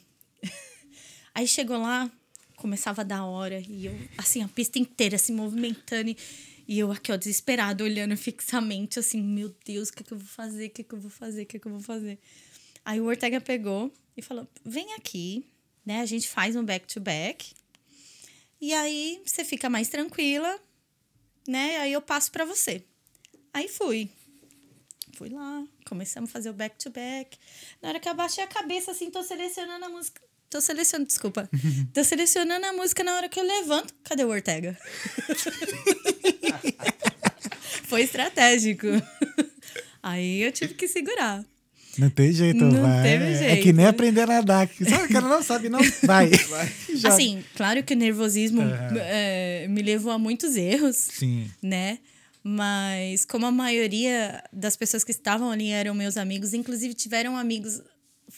Aí chegou lá, começava a dar hora e eu, assim, a pista inteira se movimentando e, e eu aqui, ó, desesperada, olhando fixamente, assim, meu Deus, o que, que eu vou fazer? O que, que eu vou fazer? O que, que eu vou fazer? Aí o Ortega pegou e falou: vem aqui, né? A gente faz um back-to-back. E aí você fica mais tranquila, né? Aí eu passo pra você. Aí fui. Fui lá, começamos a fazer o back-to-back. Na hora que eu abaixei a cabeça, assim, tô selecionando a música. Tô selecionando, desculpa. tô selecionando a música na hora que eu levanto. Cadê o Ortega? Foi estratégico. Aí eu tive que segurar. Não tem jeito, Não vai. teve É jeito. que nem aprender a nadar. Sabe, o cara não sabe, não. Vai. Joga. Assim, claro que o nervosismo Aham. é, me levou a muitos erros, Sim. né? Mas como a maioria das pessoas que estavam ali eram meus amigos, inclusive tiveram amigos,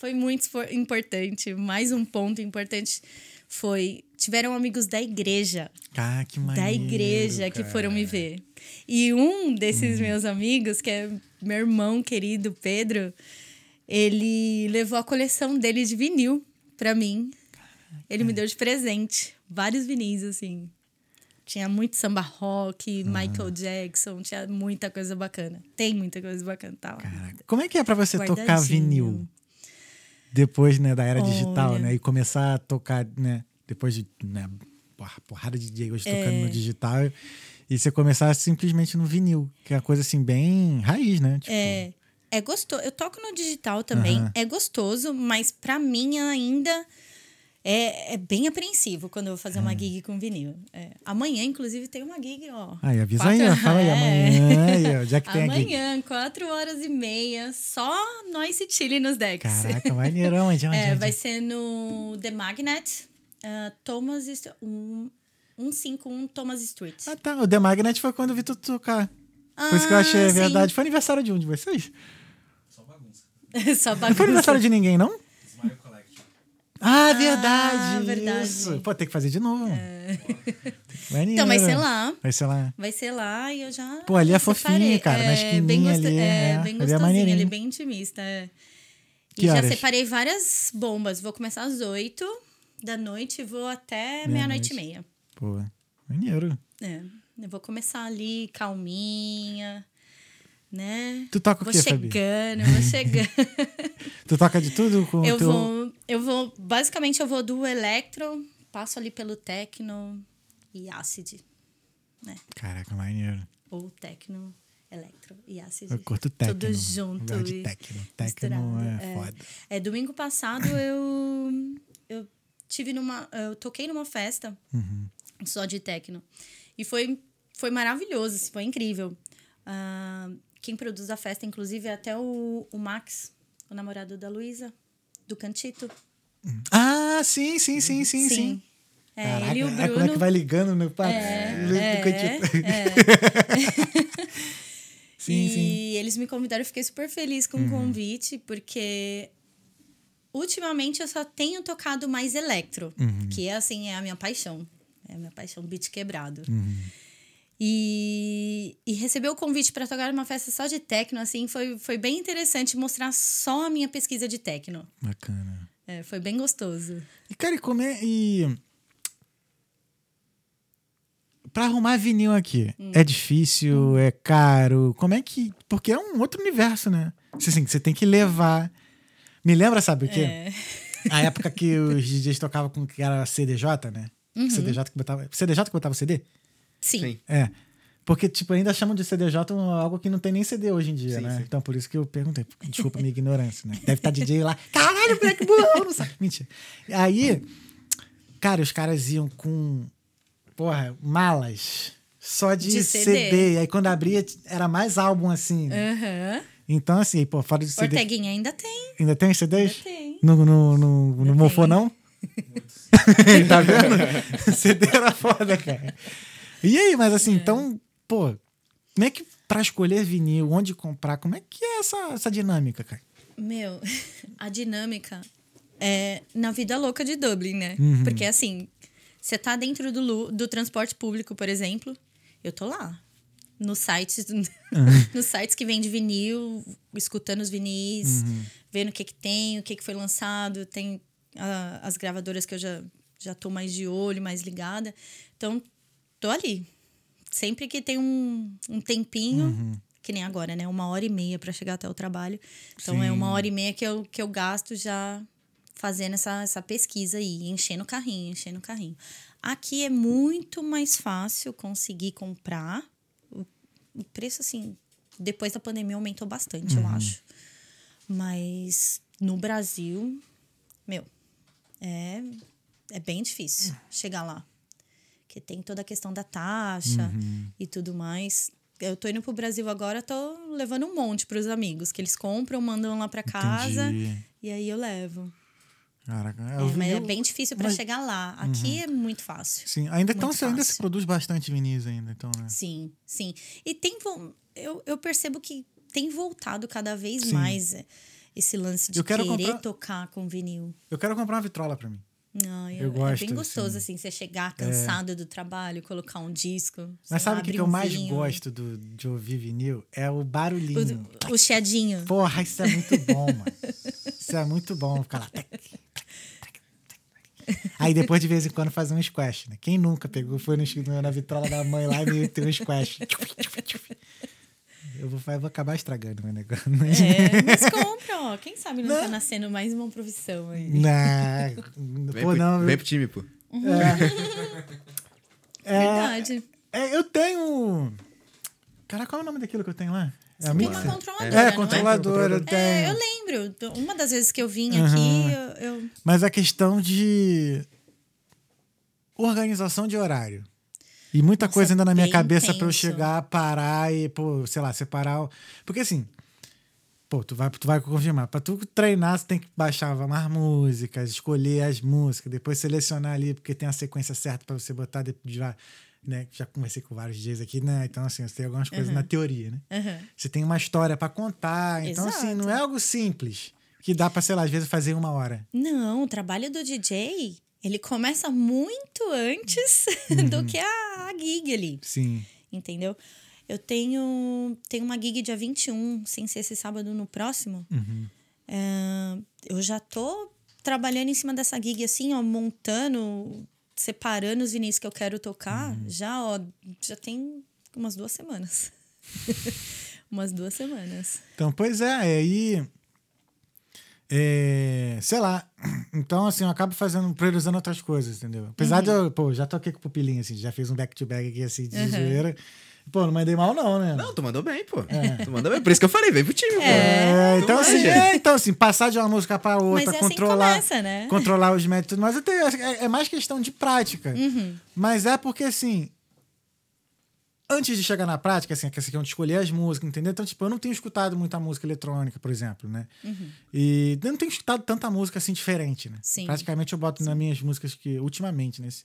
foi muito importante. Mais um ponto importante foi tiveram amigos da igreja, Ah, que da maneiro. igreja que cara. foram me ver. E um desses meus amigos, que é meu irmão querido Pedro, ele levou a coleção dele de vinil pra mim. Ele me deu de presente vários vinis assim. Tinha muito samba rock, Michael Jackson, tinha muita coisa bacana. Tem muita coisa bacana, tá? lá. Caraca. Como é que é pra você tocar vinil? Depois, né, da era digital, Olha. né? E começar a tocar, né? Depois de, né, porra, porrada de DJ hoje tocando É. no digital. E você começar simplesmente no vinil, que é uma coisa assim, bem raiz, né? Tipo, É, é gostoso. Eu toco no digital também. É gostoso, mas pra mim ainda é, é bem apreensivo quando eu vou fazer uma gig com vinil. É. Amanhã, inclusive, tem uma gig, ó. Aí, avisa Quatro- aí. Fala aí, É. amanhã. Aí, já que tem. Amanhã, quatro horas e meia, só nós e Chile nos decks. Caraca, maneirão. Onde, onde, É, onde? vai ser no The Magnet, uh, Thomas, um, 151 Thomas Street. Ah, tá. O The Magnet foi quando eu vi tu tocar. Por isso que eu achei Ah, é sim. verdade. Foi aniversário de um de vocês? Só Não foi bagunça. aniversário de ninguém, não? Smile Collection. Ah, verdade. verdade. Isso. Pô, tem que fazer de novo. Maneiro. Então vai ser lá. Vai ser lá. Vai ser lá e eu já. Pô, ali é separei. fofinho, cara, na É, esquininha bem gosto- ali, É, é, bem é gostosinho, ele é bem intimista. é. E Que já horas? separei várias bombas. Vou começar às 8 da noite e vou até meia-noite e meia. Pô, maneiro. É. Eu vou começar ali calminha, né? Tu toca o vou quê, Fabi? chegando, vou chegando. Tu toca de tudo com eu o teu... vou, eu vou, basicamente eu vou do electro, passo ali pelo techno e acid, Caraca, maneiro. ou techno, electro e acid. Eu curto techno. Tudo junto Eu de techno. Techno misturado, é, foda. É, domingo passado eu eu tive numa eu toquei numa festa Uhum. só de techno e foi foi maravilhoso, assim, foi incrível. Ah, quem produz a festa, inclusive, é até o, o Max, o namorado da Luísa, do Cantito. Ah, sim, sim, sim, sim, sim. É, Caraca, ele e o Bruno. como é que vai ligando no papo? É, do é, cantinho. é. Sim, e sim. Uhum. eles me convidaram, eu fiquei super feliz com o convite, porque ultimamente eu só tenho tocado mais electro, Uhum. que é assim, é a minha paixão. É a minha paixão, beat quebrado. Uhum. E, e receber o convite para tocar numa festa só de techno, assim, foi, foi bem interessante mostrar só a minha pesquisa de techno. Bacana. É, foi bem gostoso. E, cara, e como é... E... Pra arrumar vinil aqui, Hum. é difícil, é caro? Como é que... Porque é um outro universo, né? Você, assim, você tem que levar... Me lembra, sabe o quê? É. A época que os DJs tocavam com que era CDJ, né? Uhum. CDJ que botava... CDJ que botava CD? Sim. Sim. É. Porque, tipo, ainda chamam de CDJ algo que não tem nem CD hoje em dia, Sim, né? sim. Então, por isso que eu perguntei. Desculpa a minha ignorância, né? Deve estar DJ lá. Caralho, moleque burro, não sabe. Mentira. Aí, cara, os caras iam com, porra, malas só de, De CD. CD. E aí, quando abria, era mais álbum, assim. Aham. Então, assim, pô, fora de CD... Orteguinha ainda tem. Ainda tem CDs? Ainda tem. No, no, no, no. Mofo, não? tá vendo? CD era foda, cara. E aí, mas assim, então, pô, como é que pra escolher vinil, onde comprar, como é que é essa, essa dinâmica, cara? Meu, a dinâmica é na vida louca de Dublin, né? Uhum. Porque assim, você tá dentro do, do transporte público, por exemplo, eu tô lá. Nos sites, Uhum. nos sites que vende vinil, escutando os vinis, Uhum. vendo o que que tem, o que que foi lançado, tem ah, as gravadoras que eu já, já tô mais de olho, mais ligada. Então, tô ali. Sempre que tem um, um tempinho, Uhum. que nem agora, né? Uma hora e meia para chegar até o trabalho. Então é Sim. uma hora e meia que eu, que eu gasto já fazendo essa, essa pesquisa aí, enchendo o carrinho, enchendo o carrinho. Aqui é muito mais fácil conseguir comprar. O, o preço, assim, depois da pandemia aumentou bastante, eu acho. Mas no Brasil, meu, é, é bem difícil chegar lá. Porque tem toda a questão da taxa Uhum. e tudo mais. Eu tô indo pro Brasil agora, tô levando um monte pros amigos, que eles compram, mandam lá pra casa Entendi. e aí eu levo. Caraca, É, eu mas é vi- bem difícil pra mas- chegar lá. Aqui é muito fácil. Sim, ainda então se ainda se fácil. produz bastante vinis ainda, então, né? Sim, sim. E tem. Eu, eu percebo que tem voltado cada vez Sim. mais é, esse lance de Eu querer comprar- tocar com vinil. Eu quero comprar uma vitrola pra mim. Não, Eu eu, gosto, é bem gostoso, assim. assim, você chegar cansado do trabalho, colocar um disco. Mas sabe o que, que eu mais vinho. gosto do, de ouvir vinil? É o barulhinho. O, o chiadinho. Porra, isso é muito bom, mano. Isso é muito bom. Ficar lá. Aí depois de vez em quando fazer um squash, né? Quem nunca pegou, foi no, na vitrola da mãe lá e tem um squash. Eu vou, eu vou acabar estragando meu negócio. Mas... É, mas compra, ó. Quem sabe não, Não. tá nascendo mais uma profissão aí. Não, pô, pro, não. vem eu- pro time, pô. Verdade. é, eu tenho. Cara, qual é o nome daquilo que eu tenho lá? É a Tem mixer? uma controladora, É, não é? controladora, eu É, tenho. eu lembro. Uma das vezes que eu vim aqui, eu, eu- Mas a questão de organização de horário. E muita Nossa, coisa ainda na minha cabeça pra eu chegar, parar e, pô, sei lá, separar. o- Porque assim, pô, tu vai, tu vai confirmar. Pra tu treinar, você tem que baixar mais músicas, escolher as músicas, depois selecionar ali, porque tem a sequência certa pra você botar. de- Já, né? Já conversei com vários dias aqui, né? Então, assim, você tem algumas coisas na teoria, né? Aham. Você tem uma história pra contar. Então, assim, não é algo simples. Que dá pra, sei lá, às vezes fazer uma hora. Não, o trabalho do DJ, ele começa muito antes Uhum. do que a, a gig ali, Sim. entendeu? Eu tenho, tenho uma gig dia 21, sem ser esse sábado no próximo. Uhum. É, eu já tô trabalhando em cima dessa gig assim, ó, montando, separando os vinis que eu quero tocar. Uhum. Já, ó, já tem umas duas semanas. umas duas semanas. Então, pois é, aí. É, sei lá. Então, assim, eu acabo fazendo, priorizando outras coisas, entendeu? Apesar de eu, pô, já toquei com o Pupilinho, assim, já fiz um back-to-back aqui, assim, de Uhum. zoeira. Pô, não mandei mal, não, né? Não, tu mandou bem, pô. Tu mandou bem. Por isso que eu falei, vem pro time, pô. É, então, Não assim, é, então, assim, passar de uma música pra outra, Mas é assim que controlar, começa, né? controlar os métodos, e tudo mais, eu tenho- é, é mais questão de prática. Uhum. Mas é porque, assim, antes de chegar na prática, assim, a questão de escolher as músicas, entendeu? Então, tipo, eu não tenho escutado muita música eletrônica, por exemplo, né? E eu não tenho escutado tanta música, assim, diferente, né? Uhum. Sim. Praticamente eu boto nas minhas músicas que, ultimamente, nesse...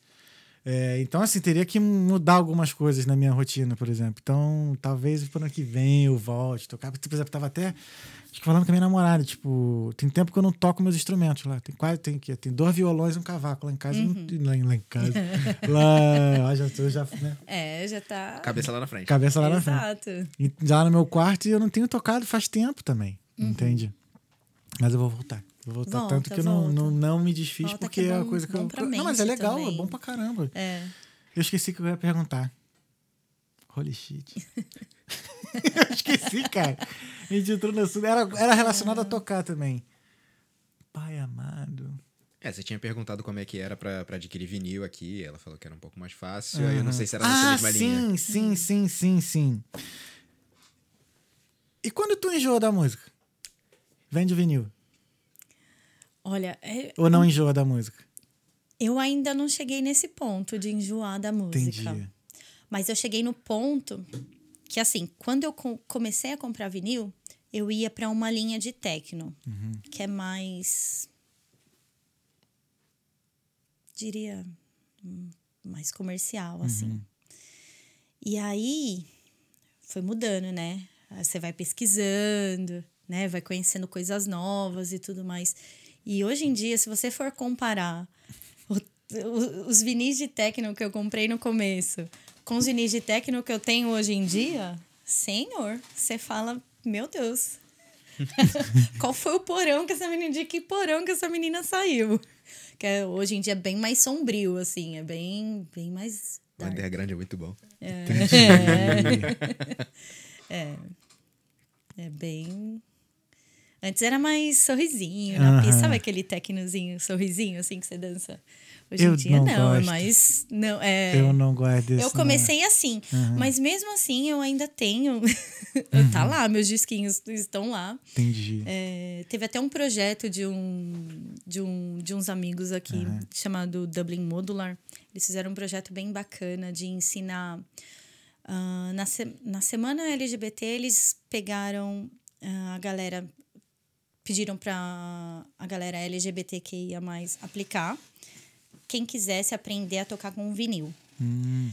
É, então, assim, teria que mudar algumas coisas na minha rotina, por exemplo. Então, talvez pro ano que vem eu volte tocar. Por exemplo, tava até acho que falando com a minha namorada, tipo, tem tempo que eu não toco meus instrumentos lá. Tem quase, tem que tem dois violões e um cavaco lá em casa. Uhum. não Lá, em- lá em casa. lá, lá já tô, já, né? É, já tá. Cabeça lá na frente. Cabeça lá na frente. Exato. E já no meu quarto e eu não tenho tocado faz tempo também. Entende? Mas eu vou voltar. Vou voltar Uhum. Volta, tanto que eu não, não, não me desfiz, Volta porque que é é uma coisa que eu. pra Não, mas é legal, é também. bom pra caramba. É. Eu esqueci que eu ia perguntar. Holy shit. eu esqueci, cara. A gente entrou no assunto. Era, era relacionado a tocar também. Pai amado. É, você tinha perguntado como é que era pra, pra adquirir vinil aqui. Ela falou que era um pouco mais fácil. Aí eu não sei se era nessa ah, mesma linha. sim, sim, sim, sim, sim. E quando tu enjoa da música? Vende vinil. Olha, é- Ou não enjoa da música? eu ainda não cheguei nesse ponto de enjoar da música. Entendi. Mas eu cheguei no ponto que, assim, quando eu co- comecei a comprar vinil, eu ia para uma linha de techno, Uhum. que é mais. diria. mais comercial, assim. Uhum. E aí foi mudando, né? Aí Você vai pesquisando, né? Vai conhecendo coisas novas e tudo mais. E hoje em dia, se você for comparar o- o- os vinis de techno que eu comprei no começo com os vinis de techno que eu tenho hoje em dia, senhor, você fala, meu Deus. Qual foi o porão que essa menina de que porão que essa menina saiu? Que é, hoje em dia é bem mais sombrio assim, é bem bem mais O dark. underground é muito bom. É bem. Antes era mais sorrisinho. Aham. Sabe aquele tecnozinho, sorrisinho, assim, que você dança Hoje Eu em dia não não, gosto. mas não é. Eu não gosto desse. Eu comecei assim, Uhum. mas mesmo assim eu ainda tenho. Uhum. tá lá, meus disquinhos estão lá. Não. Entendi. É, teve até um projeto de, um, de, um, de uns amigos aqui chamado Dublin Modular. Eles fizeram um projeto bem bacana de ensinar. ah, na, se- na semana LGBT, eles pegaram ah, a galera. Pediram para a galera LGBTQIA aplicar. Quem quisesse aprender a tocar com vinil. Hum,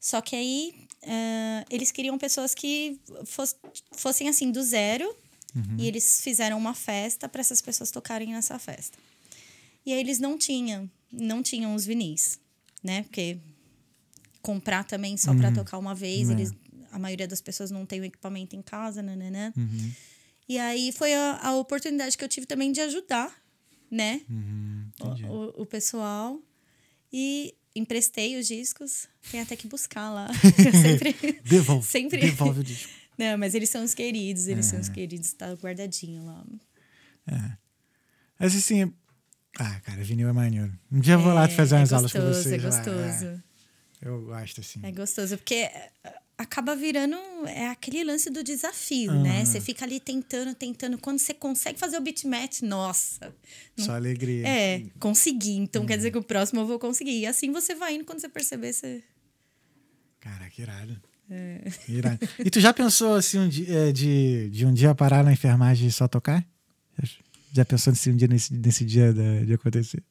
Só que aí eh, eles queriam pessoas que fos- fossem assim do zero e eles fizeram uma festa para essas pessoas tocarem nessa festa. E aí eles não tinham, não tinham os vinis, né? Porque comprar também só para tocar uma vez, É. eles, a maioria das pessoas não tem o equipamento em casa, né, né, né? uhum, E aí foi a, a oportunidade que eu tive também de ajudar, né? uhum, o, o- o pessoal e emprestei os discos. Tem até que buscar lá. Sempre. Devolve. sempre- Devolve o disco. Não, mas eles são os queridos, eles É. são os queridos, tá guardadinho lá. Mas assim. Ah, cara, vinil é maneiro. Um dia eu vou lá fazer é umas aulas com gostoso, vocês. É lá. gostoso. É, eu gosto, assim. É gostoso, porque é, acaba virando é aquele lance do desafio, né? Você fica ali tentando, tentando. Quando você consegue fazer o beat match, nossa. Só alegria. É, consegui. Então quer dizer que o próximo eu vou conseguir. E assim você vai indo quando você perceber, você. Caraca, irado. É. Irado. E tu já pensou assim um dia, é, de, de um dia parar na enfermagem e só tocar? Já pensou nesse, um dia, nesse, nesse dia da- de acontecer?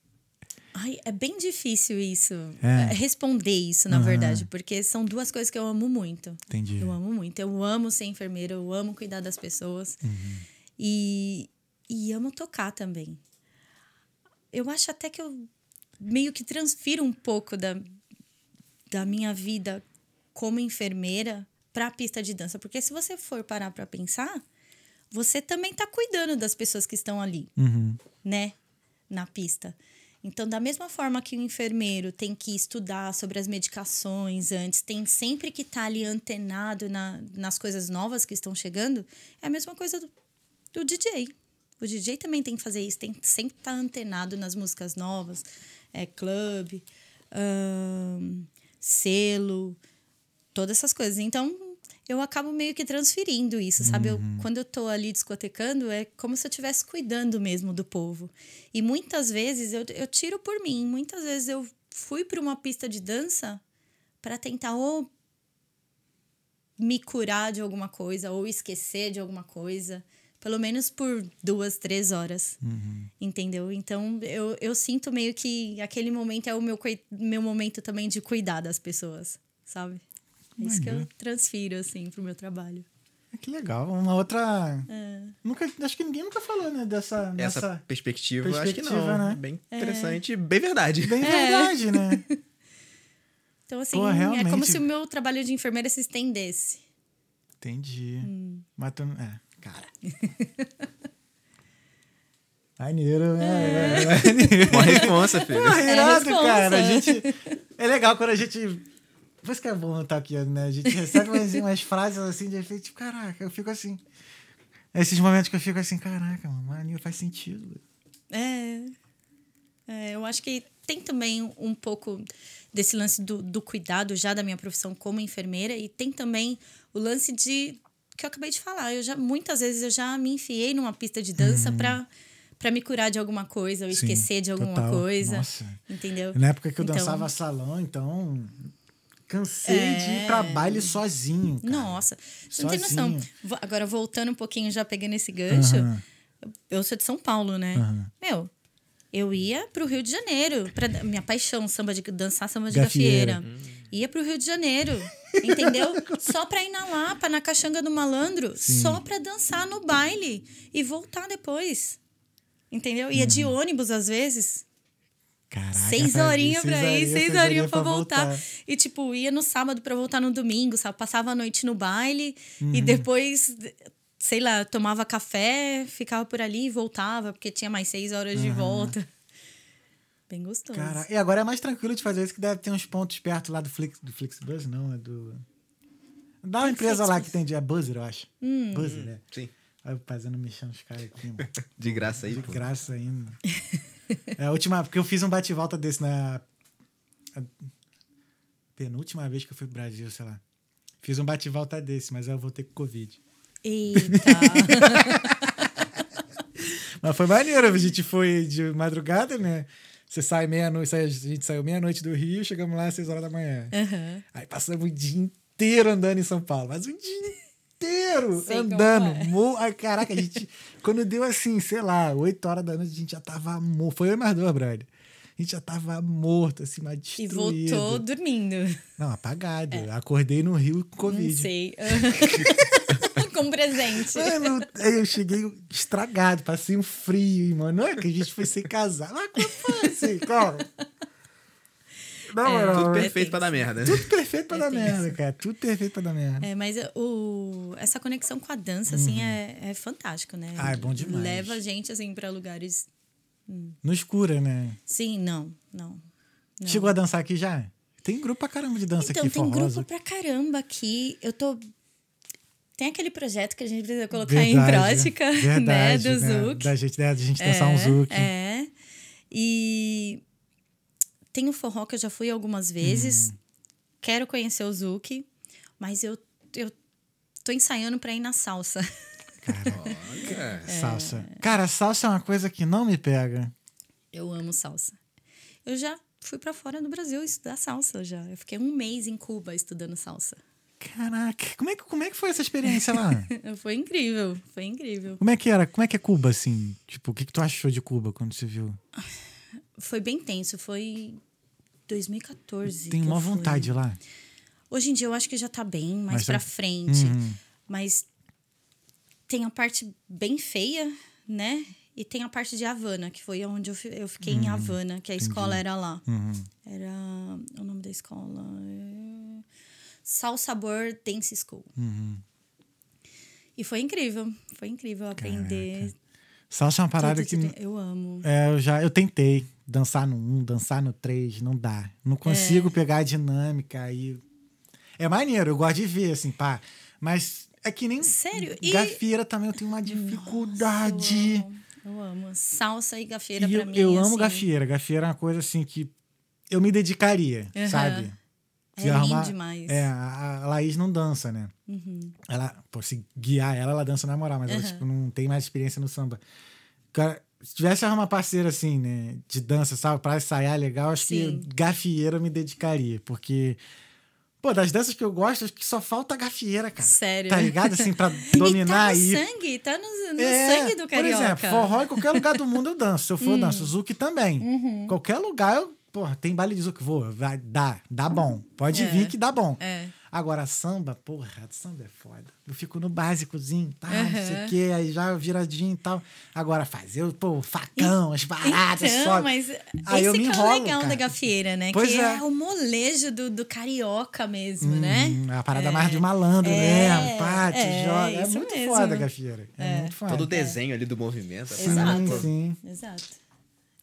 Ai, é bem difícil isso. É. é, Responder isso, na Aham. verdade, porque são duas coisas que eu amo muito. Entendi. Eu amo muito. Eu amo ser enfermeira, eu amo cuidar das pessoas. Uhum. E, e amo tocar também. Eu acho até que eu meio que transfiro um pouco da, da minha vida como enfermeira para a pista de dança. Porque se você for parar para pensar, você também está cuidando das pessoas que estão ali Uhum. né, na pista. Então, da mesma forma que o enfermeiro tem que estudar sobre as medicações antes, tem sempre que estar ali antenado na, nas coisas novas que estão chegando, é a mesma coisa do, do DJ. O DJ também tem que fazer isso, tem que sempre estar antenado nas músicas novas, é clube, selo, todas essas coisas. Então, eu acabo meio que transferindo isso, sabe? Eu, quando eu tô ali discotecando, é como se eu estivesse cuidando mesmo do povo. E muitas vezes eu, eu tiro por mim, muitas vezes eu fui para uma pista de dança para tentar ou me curar de alguma coisa ou esquecer de alguma coisa, pelo menos por duas, três horas. Entendeu? Então eu, eu sinto meio que aquele momento é o meu, meu momento também de cuidar das pessoas, sabe? É isso que eu transfiro, assim, pro meu trabalho. Ah, Que legal. Uma outra. É. Nunca, acho que ninguém nunca falou, né? Dessa. Essa nessa- perspectiva, eu acho que perspectiva, não. né? Bem interessante, bem verdade. Bem verdade, né? Então, assim, Pô, é como se o meu trabalho de enfermeira se estendesse. Entendi. Hum. Mas tu. É, cara. Maneiro, né? É. maneiro. Uma responsa, filho. Porra, irado, cara. A gente. É legal quando a gente. Por isso que é bom estar aqui, né? A gente recebe umas, umas frases assim de efeito, tipo, caraca, eu fico assim. Esses momentos que eu fico assim, caraca, mano, faz sentido. É. É, eu acho que tem também um pouco desse lance do, do cuidado já da minha profissão como enfermeira e tem também o lance de que eu acabei de falar. Eu já muitas vezes eu já me enfiei numa pista de dança pra para me curar de alguma coisa ou Uhum. Sim, esquecer de alguma total. coisa. Nossa. Entendeu? Na época que eu Então- dançava salão, então. Cansei de ir É. pra baile sozinho. Cara. Nossa, você não tem noção. Sozinho. Agora, voltando um pouquinho, já pegando esse gancho, Aham. eu sou de São Paulo, né? Aham. Meu, eu ia pro Rio de Janeiro. Pra, minha paixão, samba de dançar samba de Gafieira. gafieira. Ia pro Rio de Janeiro, entendeu? só pra ir na Lapa, na Caxanga do Malandro, só pra dançar no baile e voltar depois. Entendeu? Ia Uhum. de ônibus às vezes. Caraca, seis horinhas pra ir, seis horinhas pra voltar. E, tipo, ia no sábado pra voltar no domingo, sabe? Passava a noite no baile Uhum. e depois, sei lá, tomava café, ficava por ali e voltava, porque tinha mais seis horas de volta. Bem gostoso. Cara, e agora é mais tranquilo de fazer isso, que deve ter uns pontos perto lá do, Flix, do Flixbus, não, é do... Da Tem empresa lá Flixbus? que tem de... É Buzzer, eu acho. Hum. Buzzer, né? Sim. Aí eu fazendo mexendo os caras aqui, mano. De graça aí, De pô. graça ainda. É a última, porque eu fiz um bate-volta desse na penúltima vez que eu fui pro Brasil, sei lá. Fiz um bate-volta desse, mas eu voltei com Covid. Eita. Mas foi maneiro, a gente foi de madrugada, né? Você sai meia-noite, a gente saiu meia-noite do Rio, chegamos lá às seis horas da manhã. Aham. Aí passamos o dia inteiro andando em São Paulo, mas o dia inteiro Sei como andando. é. Mo... Ai, caraca, a gente. quando deu assim, sei lá, 8 horas da noite, a gente já tava morto. Foi eu e mais dois, brother. A gente já tava morto, assim, mas E destruído. voltou dormindo. Não, apagado. Acordei no Rio com Não Covid. sei. Com presente. Mano, eu cheguei estragado, passei um frio, mano. Não é que a gente foi sem casar. Mas como foi assim, cara? Na moral, Tudo tudo, perfeito pra dar merda. né? tudo perfeito pra É dar tenso. merda, cara. Tudo perfeito pra dar merda. É, mas o, essa conexão com a dança, assim, é, é fantástico, né? Uhum. Ah, é bom demais. Leva a gente, assim, pra lugares... No escuro, né? Sim, não, não. não. Chegou a dançar aqui já? Tem grupo pra caramba de dança Então, aqui, tem forrosa. grupo pra caramba aqui. Eu tô... Tem aquele projeto que a gente precisa colocar em prática, né? verdade, Do né? Zouk. Da gente, né? da gente dançar um Zouk. É. E tem o forró que eu já fui algumas vezes. Hum. Quero conhecer o Zouk, mas eu, eu tô ensaiando pra ir na salsa. Olha. Salsa. Cara, salsa é uma coisa que não me pega. Eu amo salsa. Eu já fui pra fora do Brasil estudar salsa já. Eu fiquei um mês em Cuba estudando salsa. Caraca, como é que, como é que foi essa experiência lá? Foi incrível, foi incrível. como é que era? Como é que é Cuba, assim? Tipo, o que, que tu achou de Cuba quando você viu? Foi bem tenso, foi 2014. Tem uma vontade lá. Hoje em dia eu acho que já tá bem mais Mas pra tá- frente. Uhum. Mas tem a parte bem feia, né? E tem a parte de Havana, que foi onde eu, eu fiquei em Havana, que a escola era lá. Uhum. Era. O nome da escola. É... Sal Sabor Dance School. Uhum. E foi incrível. Foi incrível aprender. Salsa é uma parada que. Eu amo. É, eu já eu tentei dançar no 1, dançar no 3, não dá. Não É. consigo pegar a dinâmica aí. É maneiro, eu gosto de ver, assim, pá. Mas é que nem. Sério? E- Gafieira também eu tenho uma dificuldade. Eu amo, eu amo. Salsa e gafeira E pra eu, mim. eu amo assim, gafieira. Gafieira é uma coisa assim que eu me dedicaria, Aham. sabe? É lindo demais. É, a, Laís não dança, né? Uhum. Ela, pô, se guiar ela, ela dança na moral, mas ela, Aham. tipo, não tem mais experiência no samba. Cara, se tivesse uma parceira assim, né, de dança, sabe, pra ensaiar legal, acho Sim. que gafieira eu me dedicaria, porque. Pô, das danças que eu gosto, acho que só falta gafieira, cara. Sério. Tá ligado? Assim, pra E dominar tá no aí. sangue, tá no, no É, sangue do carioca. Por exemplo, forró em qualquer lugar do mundo eu danço. Se eu for, eu danço. Zuki também. Uhum. Qualquer lugar, eu, porra, tem baile de Zuki. Vou, vai, dá, dá bom. Pode É. vir que dá bom. É. Agora, samba, porra, samba é foda. Eu fico no básicozinho, tá, não sei o quê, aí já viradinho e tal. Agora, fazer, pô, facão, as paradas, Então, sobe. mas Aí eu esse me que é o enrolo, legal cara. da gafieira, né? Pois que é. é. o molejo do, do carioca mesmo, né? Hum, a parada mais de malandro É, mesmo, pá, te é, joga. É muito mesmo. foda, Gafieira. É, muito foda. Todo o desenho ali do movimento. a Exato. sim. Exato.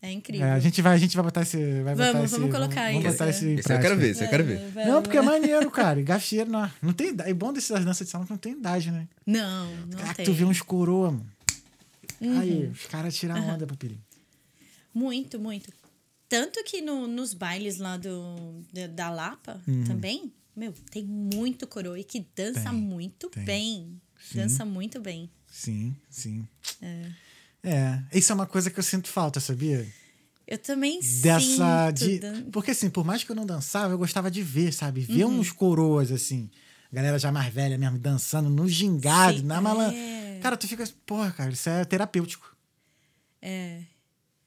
É incrível. É, a, gente vai, a gente vai botar esse. Vai botar Vamos, esse, vamos colocar vamos, vamos isso. botar esse Esse eu quero ver, esse eu quero ver. Vai, Não, porque é maneiro, cara. Gafieira não, não tem idade. É bom dessas danças de salão que não tem idade, né? Não, não Caraca, tem. tu vê uns coroa, mano. Uhum. Aí, os caras tiram onda, papirinho. Muito, muito. Tanto que no- nos bailes lá do, da- da Lapa Uhum. também, meu, tem muito coroa e que dança Tem, muito tem. bem. Sim. Dança muito bem. Sim, sim. É. É, isso é uma coisa que eu sinto falta, sabia? Eu também Dessa. sinto. De... Porque assim, por mais que eu não dançava, eu gostava de ver, sabe? Ver Uhum. uns coroas, assim. Galera já mais velha mesmo, dançando no gingado, Sim, na malan... é. Cara, tu fica. Porra, cara, isso é terapêutico. É.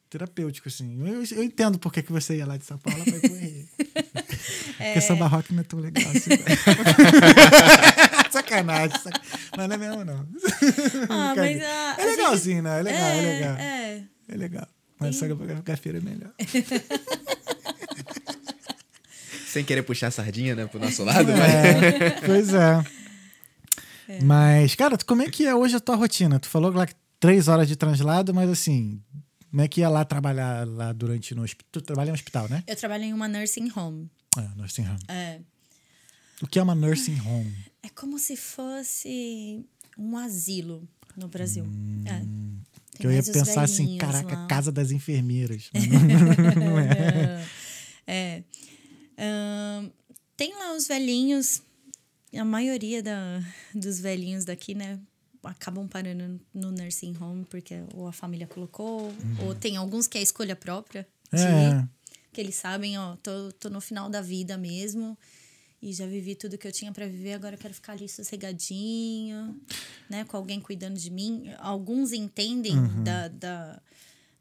Terapêutico, assim. Eu, eu entendo por que, que você ia lá de São Paulo pra ir pro Rio. Porque samba rock não é tão legal assim. sacanagem, sacanagem. Mas não é mesmo, não. Ah, mas a, É a gente- legalzinho, né? É legal, é, legal. É. É legal. Mas só gafeira é melhor. Sem querer puxar a sardinha, né, pro nosso lado, mas... É, pois é. Mas, cara, como é que é hoje a tua rotina? Tu falou lá que três horas de translado, mas assim, como é que ia lá trabalhar lá durante no hospital? Tu trabalha em um hospital, né? Eu trabalho em uma nursing home. É, nursing home. É. O que é uma nursing home? É como se fosse um asilo no Brasil. É. Que eu ia pensar assim, caraca, lá. casa das enfermeiras. Não- é. É. Ahn, tem lá os velhinhos, a maioria da, dos velhinhos daqui, né? Acabam parando no nursing home porque ou a família colocou, ou tem alguns que é escolha própria. de É. Que eles sabem, ó, tô, tô no final da vida mesmo. E já vivi tudo que eu tinha para viver, agora eu quero ficar ali sossegadinho, né? Com alguém cuidando de mim. Alguns entendem da, da,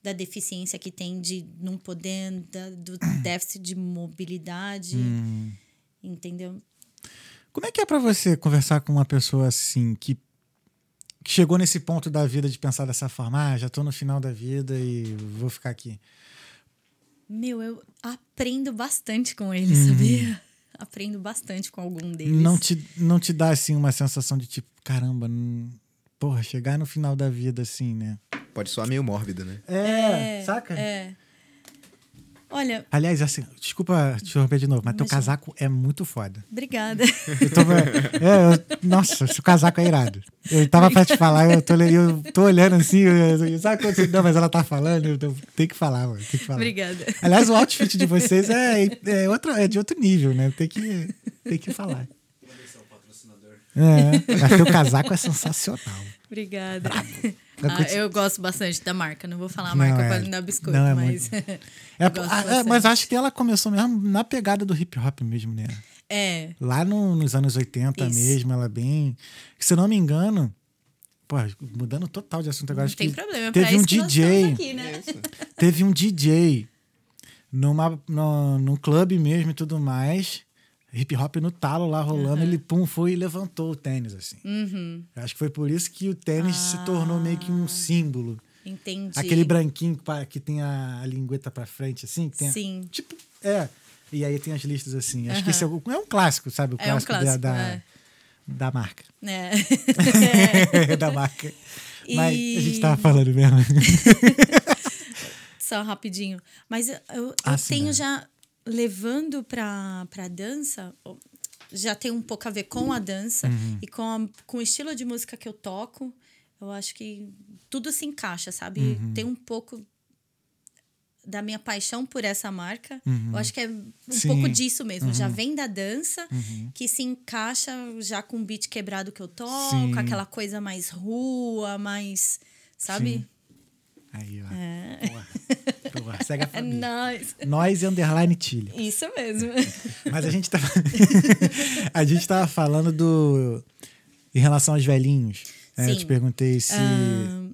da deficiência que tem de não poder, da- do déficit de mobilidade. Entendeu? Como é que é pra você conversar com uma pessoa assim que, que chegou nesse ponto da vida de pensar dessa forma, ah, já tô no final da vida e vou ficar aqui. Meu, eu aprendo bastante com eles, sabia? Aprendo bastante com algum deles. Não te, não te dá assim uma sensação de tipo, caramba, não- porra, chegar no final da vida assim, né? Pode soar meio mórbido, né? É, saca? É. Olha, Aliás, assim, desculpa te interromper de novo, mas teu casaco é muito foda. obrigada. Eu tô, é, eu- nossa, esse casaco é irado. Eu tava pra te falar, eu tô, olhando- eu tô olhando assim, eu, eu- sabe quando você, não, mas ela tá falando, eu tem que falar, mano, tem que falar. obrigada. Aliás, o outfit de vocês é, é, outro, é de outro nível, né? Tem que, tem que falar. É, mas teu casaco é sensacional. Obrigada. Vai Ah, eu gosto bastante da marca. Não vou falar a Não, marca é. pra não dar biscoito, Não, é mas. É, eu gosto ah, é, mas acho que ela começou mesmo na pegada do hip hop mesmo, né? É. Lá no- nos anos 80 Isso. mesmo, ela é bem. Se eu não me engano, pô, mudando total de assunto agora, Não acho tem que problema. teve pra um DJ. aqui, né? Teve um DJ numa, no, num clube mesmo e tudo mais. Hip hop no talo lá rolando, ele pum, foi e levantou o tênis, assim. Uhum. Eu Acho que foi por isso que o tênis se tornou meio que um símbolo. Entendi. Aquele branquinho que tem a, a lingueta pra frente, assim. Que tem a- Sim. tipo, é. E aí tem as listas assim. Acho que esse é, o- é um clássico, sabe? O É um clássico, da- clássico, da, é. da marca. É. da marca. Mas a E- gente tava falando mesmo. Só rapidinho. Mas eu, eu Ah, sim, tenho né? já levando pra, pra dança, já tem um pouco a ver com a dança Uhum. e com, a- com o estilo de música que eu toco. Eu acho que tudo se encaixa, sabe? Uhum. Tem um pouco da minha paixão por essa marca. Eu acho que é um Uhum. Sim. pouco disso mesmo. Já vem da dança, que se encaixa já com o beat quebrado que eu toco, Sim. aquela coisa mais rua, mais. Sabe? Sim. Aí, ó. É. Porra. Porra, segue a É família. nice. Nós e underline Tilly. Isso mesmo. Mas a gente tá. a gente tava falando do. Em relação aos velhinhos. né? Eu te perguntei se,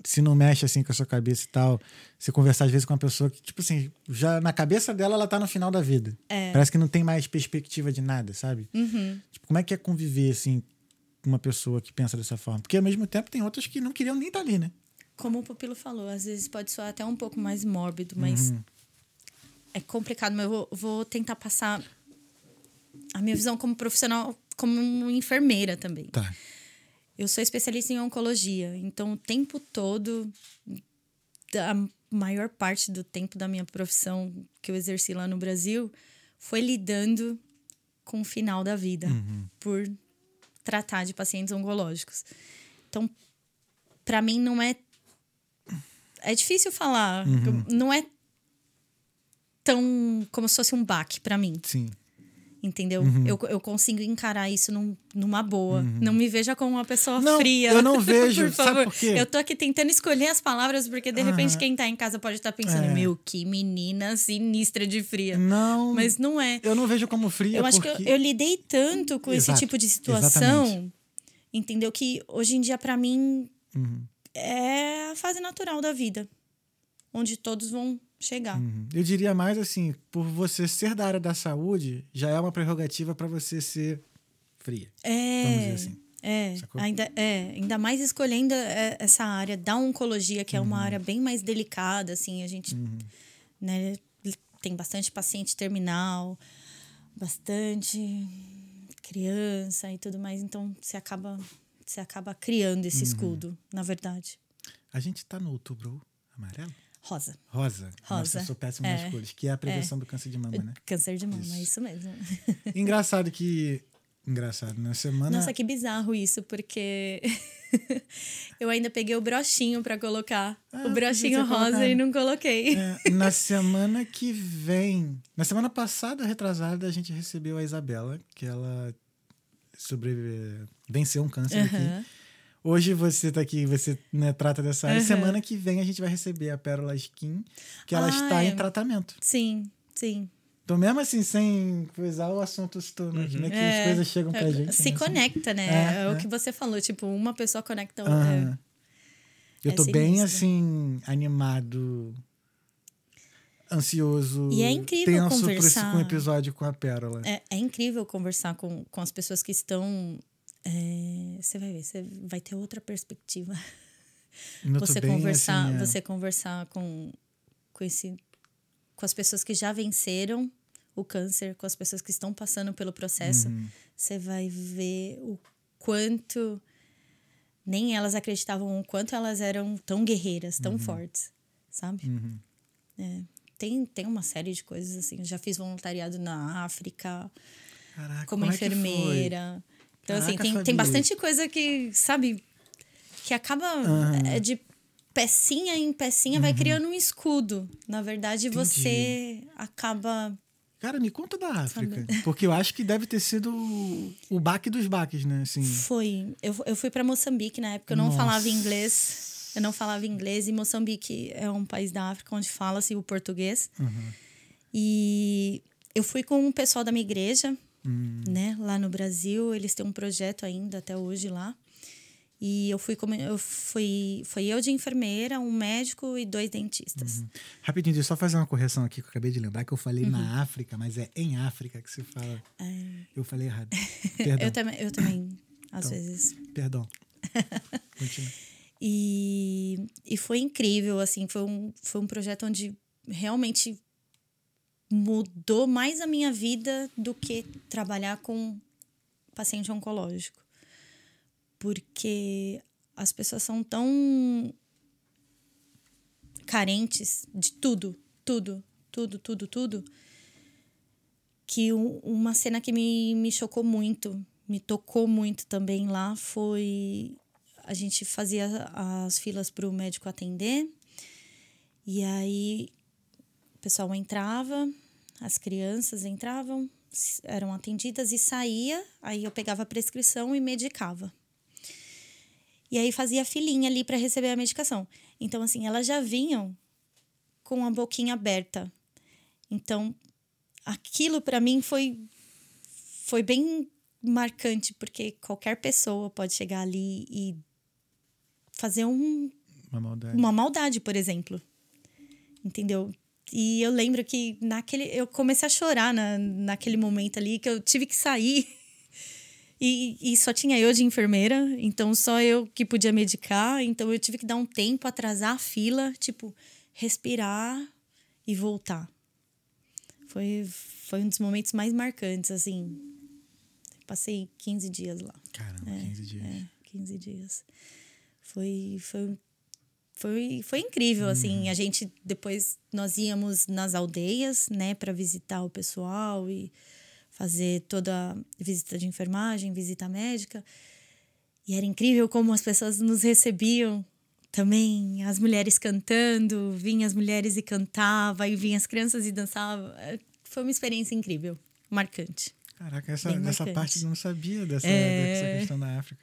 se não mexe assim com a sua cabeça e tal. Se conversar às vezes com uma pessoa que, tipo assim, já na cabeça dela ela tá no final da vida. É. Parece que não tem mais perspectiva de nada, sabe? Uhum. Tipo, como é que é conviver, assim, com uma pessoa que pensa dessa forma? Porque ao mesmo tempo tem outras que não queriam nem estar ali, né? Como o Pupilo falou, às vezes pode soar até um pouco mais mórbido, mas Uhum. é complicado. Mas eu vou, vou tentar passar a minha visão como profissional, como enfermeira também. Tá. Eu sou especialista em oncologia, então o tempo todo, a maior parte do tempo da minha profissão que eu exerci lá no Brasil foi lidando com o final da vida, por tratar de pacientes oncológicos. Então, para mim não é é difícil falar, não é tão como se fosse um baque para mim Sim. entendeu? Uhum. Eu, eu consigo encarar isso num- numa boa. Não me veja como uma pessoa Não, fria. eu não vejo. por favor. por? Eu tô aqui tentando escolher as palavras, porque de repente quem tá em casa pode estar pensando, É. meu, que menina sinistra de fria. Não. Mas não é. Eu não vejo como fria. Eu acho porque... que eu, eu lidei tanto com Exato, esse tipo de situação, exatamente. entendeu? Que hoje em dia, para mim, Uhum. É a fase natural da vida. Onde todos vão chegar. Uhum. Eu diria mais assim, por você ser da área da saúde, já é uma prerrogativa para você ser fria. É. Vamos dizer assim. É, Sacou? ainda, é, ainda mais escolhendo é, essa área da oncologia, que é Uhum. uma área bem mais delicada, assim, a gente né, tem bastante paciente terminal, bastante criança e tudo mais, então você acaba, você acaba criando Uhum. esse escudo, na verdade. A gente tá no outubro amarelo? Rosa. Rosa. Nossa, Rosa. eu sou péssimo É. nas cores, que é a prevenção do câncer de mama, né? Câncer de mama, é isso mesmo. Engraçado que. Engraçado, na semana. Nossa, que bizarro isso, porque eu ainda peguei o brochinho pra colocar. Ah, o podia brochinho rosa e não coloquei. É, na semana que vem. Na semana passada, retrasada, a gente recebeu a Isabela, que ela sobrevive, venceu um câncer aqui. Aham. Hoje você tá aqui, você né, trata dessa área. Aham. Semana que vem a gente vai receber a Pérola Skin, que ela Ah, está é. em tratamento. Sim, sim. Então, mesmo assim, sem coisar o assunto se tornou, né, que as coisas chegam pra É, gente. Se né, assim. conecta, né? É, É, o é. que você falou, tipo, uma pessoa conecta outra. Aham. Eu é tô bem, assim, animado, ansioso. E é incrível tenso esse- conversar. com o episódio com a Pérola. É, é incrível conversar com, com as pessoas que estão. é, Você vai ver, você vai ter outra perspectiva. Você conversar, assim, é. você conversar com, com esse com as pessoas que já venceram o câncer, com as pessoas que estão passando pelo processo, Uhum. você vai ver o quanto nem elas acreditavam o quanto elas eram tão guerreiras, Uhum. tão fortes, sabe? É, tem, tem uma série de coisas assim. Já fiz voluntariado na África, Caraca, como como é enfermeira. Então, assim, Caraca, tem, Fabi. tem bastante coisa que, sabe, que acaba é, de pecinha em pecinha vai criando um escudo. Na verdade, você acaba. Cara, me conta da África. Porque eu acho que deve ter sido o, o baque dos baques, né? Assim, Foi. Eu, eu fui para Moçambique na época, eu não Nossa. falava inglês. Eu não falava inglês e Moçambique é um país da África onde fala-se o português. E eu fui com o pessoal da minha igreja, né, lá no Brasil. Eles têm um projeto ainda até hoje lá. E eu fui como eu fui, foi eu de enfermeira, um médico e dois dentistas. Rapidinho, deixa eu só fazer uma correção aqui que eu acabei de lembrar que eu falei na África, mas é em África que se fala. Eu falei errado. Eu também, eu também às Então. vezes Perdão. Continua. E, e foi incrível, assim, foi um, foi um projeto onde realmente mudou mais a minha vida do que trabalhar com paciente oncológico. Porque as pessoas são tão carentes de tudo, tudo, tudo, tudo, tudo, que um- uma cena que me, me chocou muito, me tocou muito também lá foi a gente fazia as filas para o médico atender e aí o pessoal entrava, as crianças entravam, eram atendidas e saía, aí eu pegava a prescrição e medicava. E aí fazia filinha ali para receber a medicação. Então assim, elas já vinham com a boquinha aberta. Então, aquilo para mim foi foi bem marcante, porque qualquer pessoa pode chegar ali e fazer um, Uma maldade. uma maldade, por exemplo. Entendeu? E eu lembro que naquele eu comecei a chorar na, naquele momento ali que eu tive que sair. E, e só tinha eu de enfermeira, então só eu que podia medicar, então eu tive que dar um tempo, atrasar a fila, tipo, respirar e voltar. Foi, foi um dos momentos mais marcantes, assim. Passei 15 dias lá. Caramba, 15 dias. É, 15 dias. Foi, foi, foi, foi incrível, assim. A gente, depois, nós íamos nas aldeias, né, para visitar o pessoal e fazer toda a visita de enfermagem, visita médica. E era incrível como as pessoas nos recebiam também, as mulheres cantando, vinham as mulheres e cantava, e vinham as crianças e dançava. É, Foi uma experiência incrível, marcante. Caraca, essa, Bem dessa marcante. parte eu não sabia dessa, É. dessa questão da África.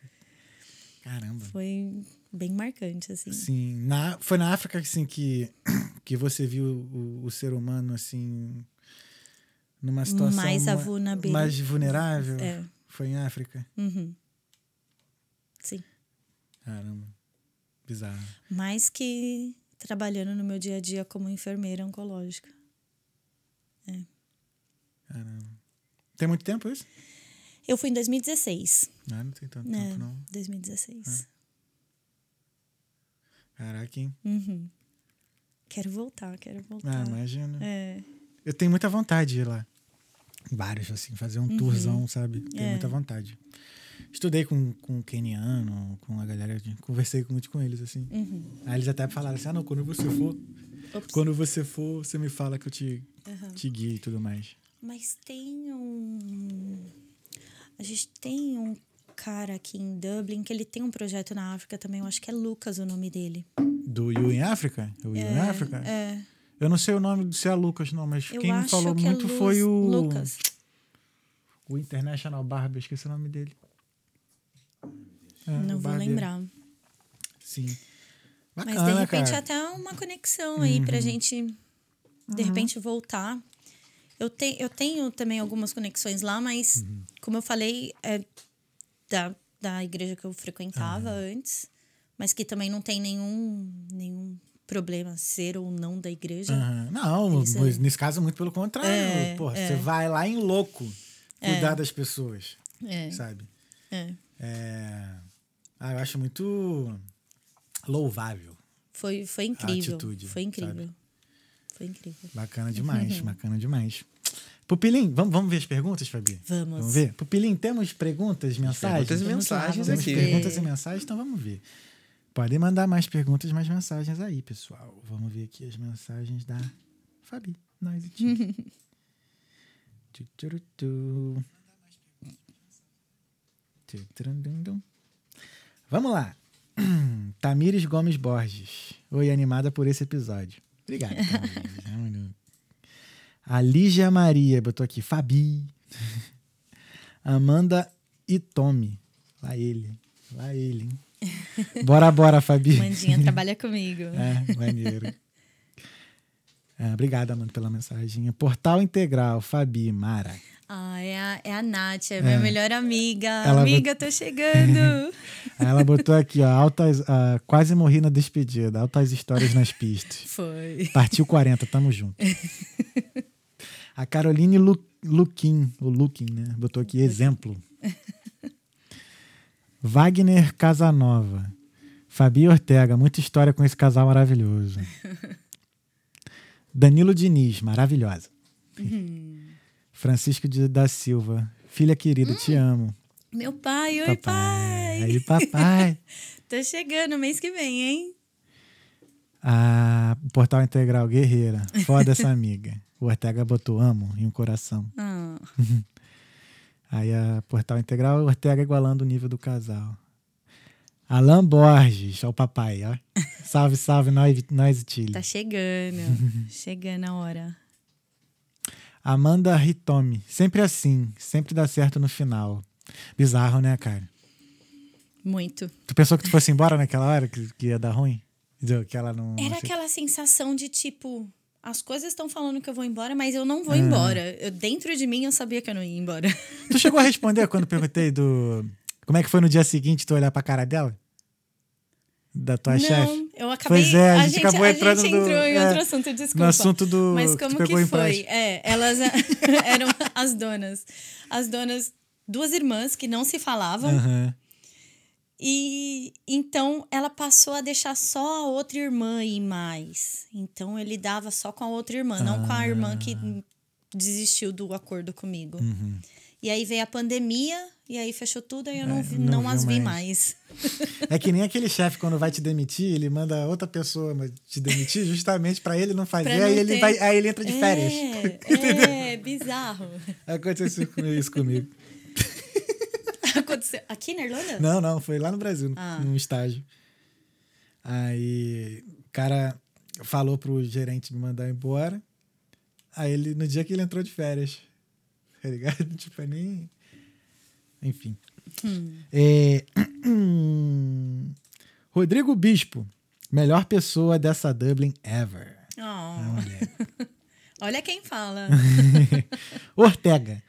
Caramba. Foi bem marcante, assim. Sim, na, foi na África assim, que, que você viu o, o ser humano assim numa situação Mais ma- vulnerabil- mais vulnerável. É. Foi em África. Uhum. Sim. Caramba. Bizarro. Mais que trabalhando no meu dia a dia como enfermeira oncológica. Caramba. Tem muito tempo isso? Eu fui em 2016. Não, não tem tanto né? tempo não. 2016. Caraca, hein? Uhum. Quero voltar, quero Ah, voltar. imagina. É. Eu tenho muita vontade de ir lá. Vários, assim, fazer um Uhum. tourzão, sabe? Tenho É. muita vontade. Estudei com, com o keniano, com a galera, conversei muito com eles, assim. Uhum. Aí eles até falaram assim, ah, não, quando você for, Ops. quando você for, você me fala que eu te, Uhum. te guio e tudo mais. Mas tem um. A gente tem um cara aqui em Dublin que ele tem um projeto na África também. Eu acho que é Lucas o nome dele. Do You in Africa? O You in Africa? É. Eu não sei o nome do se é Lucas, não, mas Eu quem acho falou que é muito Luz- foi o. Lucas. O International Barber, eu esqueci o nome dele. É, Não vou barbeiro. lembrar. Sim. Mas Bacana, de repente cara. Uhum. até uma conexão aí pra gente de repente voltar. Eu, te, eu tenho também algumas conexões lá, mas Uhum. como eu falei, é da, da igreja que eu frequentava antes, mas que também não tem nenhum, nenhum problema ser ou não da igreja. Aham. Não, mas aí. nesse caso, muito pelo contrário. É, Porra, é. você vai lá em louco cuidar das pessoas, É, sabe? é. É... Ah, eu acho muito louvável. Foi, foi incrível. atitude, foi incrível. sabe? Foi incrível. Bacana demais, bacana demais. Pupilim, vamos, vamos ver as perguntas, Fabi? Vamos. Vamos ver? Pupilim, temos perguntas, mensagens? perguntas e mensagens temos aqui. perguntas e mensagens, então vamos ver. Podem mandar mais perguntas, mais mensagens aí, pessoal. Vamos ver aqui as mensagens da Fabi. Nós e. Vamos lá. Tamires Gomes Borges. Oi, animada por esse episódio. Obrigado, Tamires. A Lígia Maria botou aqui. Fabi. Amanda e Tommy. Lá ele. Lá ele, hein? Bora, bora, Fabi. Mandinha trabalha comigo. É, maneiro. É, obrigado, Amanda, pela mensagem. Portal Integral, Fabi, Mara. Ah, é a, é a Nath, é minha melhor amiga. Ela amiga, tô chegando. Ela botou aqui, ó, altas, ah, quase morri na despedida, altas histórias nas pistas. Foi. Partiu 40, tamo junto. A Caroline Lu, Luquim, o Luquim, né? Botou aqui exemplo. Wagner Casanova. Fabi Ortega, muita história com esse casal maravilhoso. Danilo Diniz, maravilhosa. Francisco de, da Silva. Filha querida, te amo. Meu pai, oi, pai. Aí, papai. Tô chegando mês que vem, hein? Ah, o Portal Integral Guerreira. Foda essa amiga. O Ortega botou amo em um coração. Ah, Aí a Portal Integral, o Ortega igualando o nível do casal. Alan Borges, ó o papai, ó. Salve, salve, nós, nós e Chile. tá chegando. chegando a hora. Amanda Hitomi, sempre assim, sempre dá certo no final. Bizarro, né, cara? Muito. Tu pensou que tu fosse embora naquela hora, que, que ia dar ruim? Que ela não. Era aquela sensação de tipo, as coisas estão falando que eu vou embora, mas eu não vou Ah. embora. Eu, dentro de mim eu sabia que eu não ia embora. Tu chegou a responder quando perguntei do. Como é que foi no dia seguinte tu olhar pra cara dela? Da tua chefe? não, eu acabei. Pois é, a a gente gente, acabou a entrando gente no- entrou em é, outro assunto, desculpa. No assunto do. Mas que como que empréstimo. foi? É, elas eram as donas. As donas, duas irmãs que não se falavam. Aham. E então ela passou a deixar só a outra irmã ir mais. Então ele dava só com a outra irmã, não com a irmã que desistiu do acordo comigo. Uhum. E aí veio a pandemia, e aí fechou tudo, e eu não, É, não não, as vi mais. mais. É que nem aquele chefe, quando vai te demitir, ele manda outra pessoa te demitir justamente pra ele não fazer, não aí, ele ter- vai, aí ele entra de férias. É, é bizarro. Aconteceu isso comigo. Aconteceu aqui na Irlanda? Não, não, foi lá no Brasil, Ah. num estágio. Aí o cara falou pro gerente me mandar embora. Aí ele, no dia que ele entrou de férias, tá ligado? Tipo, é nem. Enfim. É, Rodrigo Bispo, melhor pessoa dessa Dublin ever. Oh, olha quem fala. Ortega,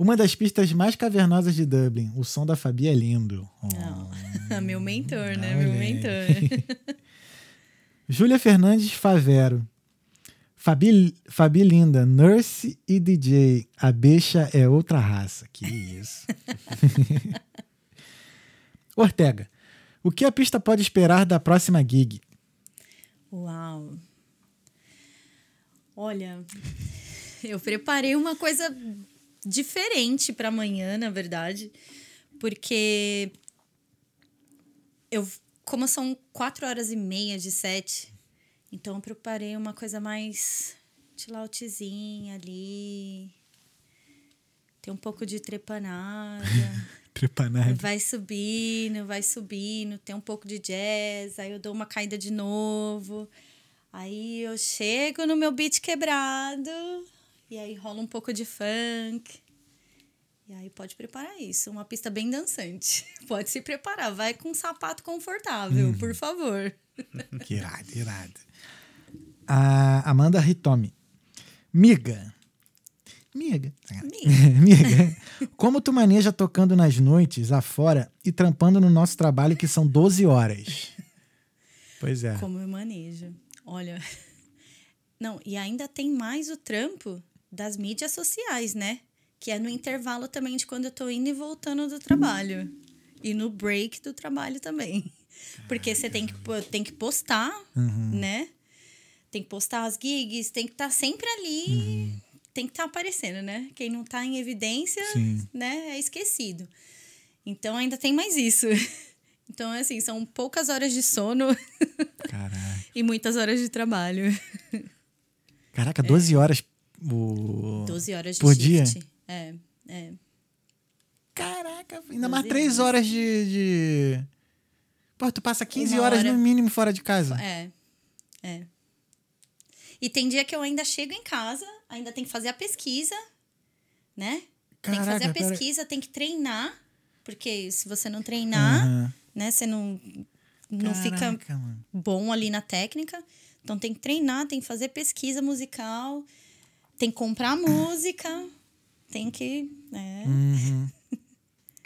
uma das pistas mais cavernosas de Dublin. O som da Fabi é lindo. Oh. Meu mentor, né? Olha Meu mentor. Júlia Fernandes Favero. Fabi, Fabi Linda, Nurse e DJ. A bicha é outra raça. Que isso. Ortega. O que a pista pode esperar da próxima gig? Uau. Olha, eu preparei uma coisa diferente para amanhã, na verdade, porque eu, como são quatro horas e meia de set, então eu preparei uma coisa mais chill outzinha ali. Tem um pouco de trepanada. Trepanado. Vai subindo, vai subindo, tem um pouco de jazz, aí eu dou uma caída de novo. Aí eu chego no meu beat quebrado, e aí rola um pouco de funk. E aí pode preparar isso, uma pista bem dançante. Pode se preparar, vai com um sapato confortável, por favor. Que irado, irado. A Amanda Hitomi. Miga. Miga. Miga. Como tu maneja tocando nas noites afora e trampando no nosso trabalho que são 12 horas? Pois é. Como eu manejo. Olha. Não, e ainda tem mais o trampo das mídias sociais, né? Que é no intervalo também de quando eu tô indo e voltando do trabalho. E no break do trabalho também. Porque você tem que, tem que postar, né? Tem que postar as gigs, tem que estar sempre ali. Tem que estar aparecendo, né? Quem não tá em evidência, Sim. né, é esquecido. Então ainda tem mais isso. Então, assim, são poucas horas de sono e muitas horas de trabalho. Caraca, 12 horas. O... 12 horas de Por shift. dia? É, é. Caraca, ainda mais 12 3 horas de, de. Pô, tu passa 15 Uma horas hora. no mínimo fora de casa. É, é. E tem dia que eu ainda chego em casa, ainda tem que fazer a pesquisa, né? tem que fazer Caraca, a pesquisa, tem que treinar, porque se você não treinar, Aham. né, você não, não fica Caraca, mano. bom ali na técnica. Então tem que treinar, tem que fazer pesquisa musical, tem que comprar música, tem que. É, Uhum.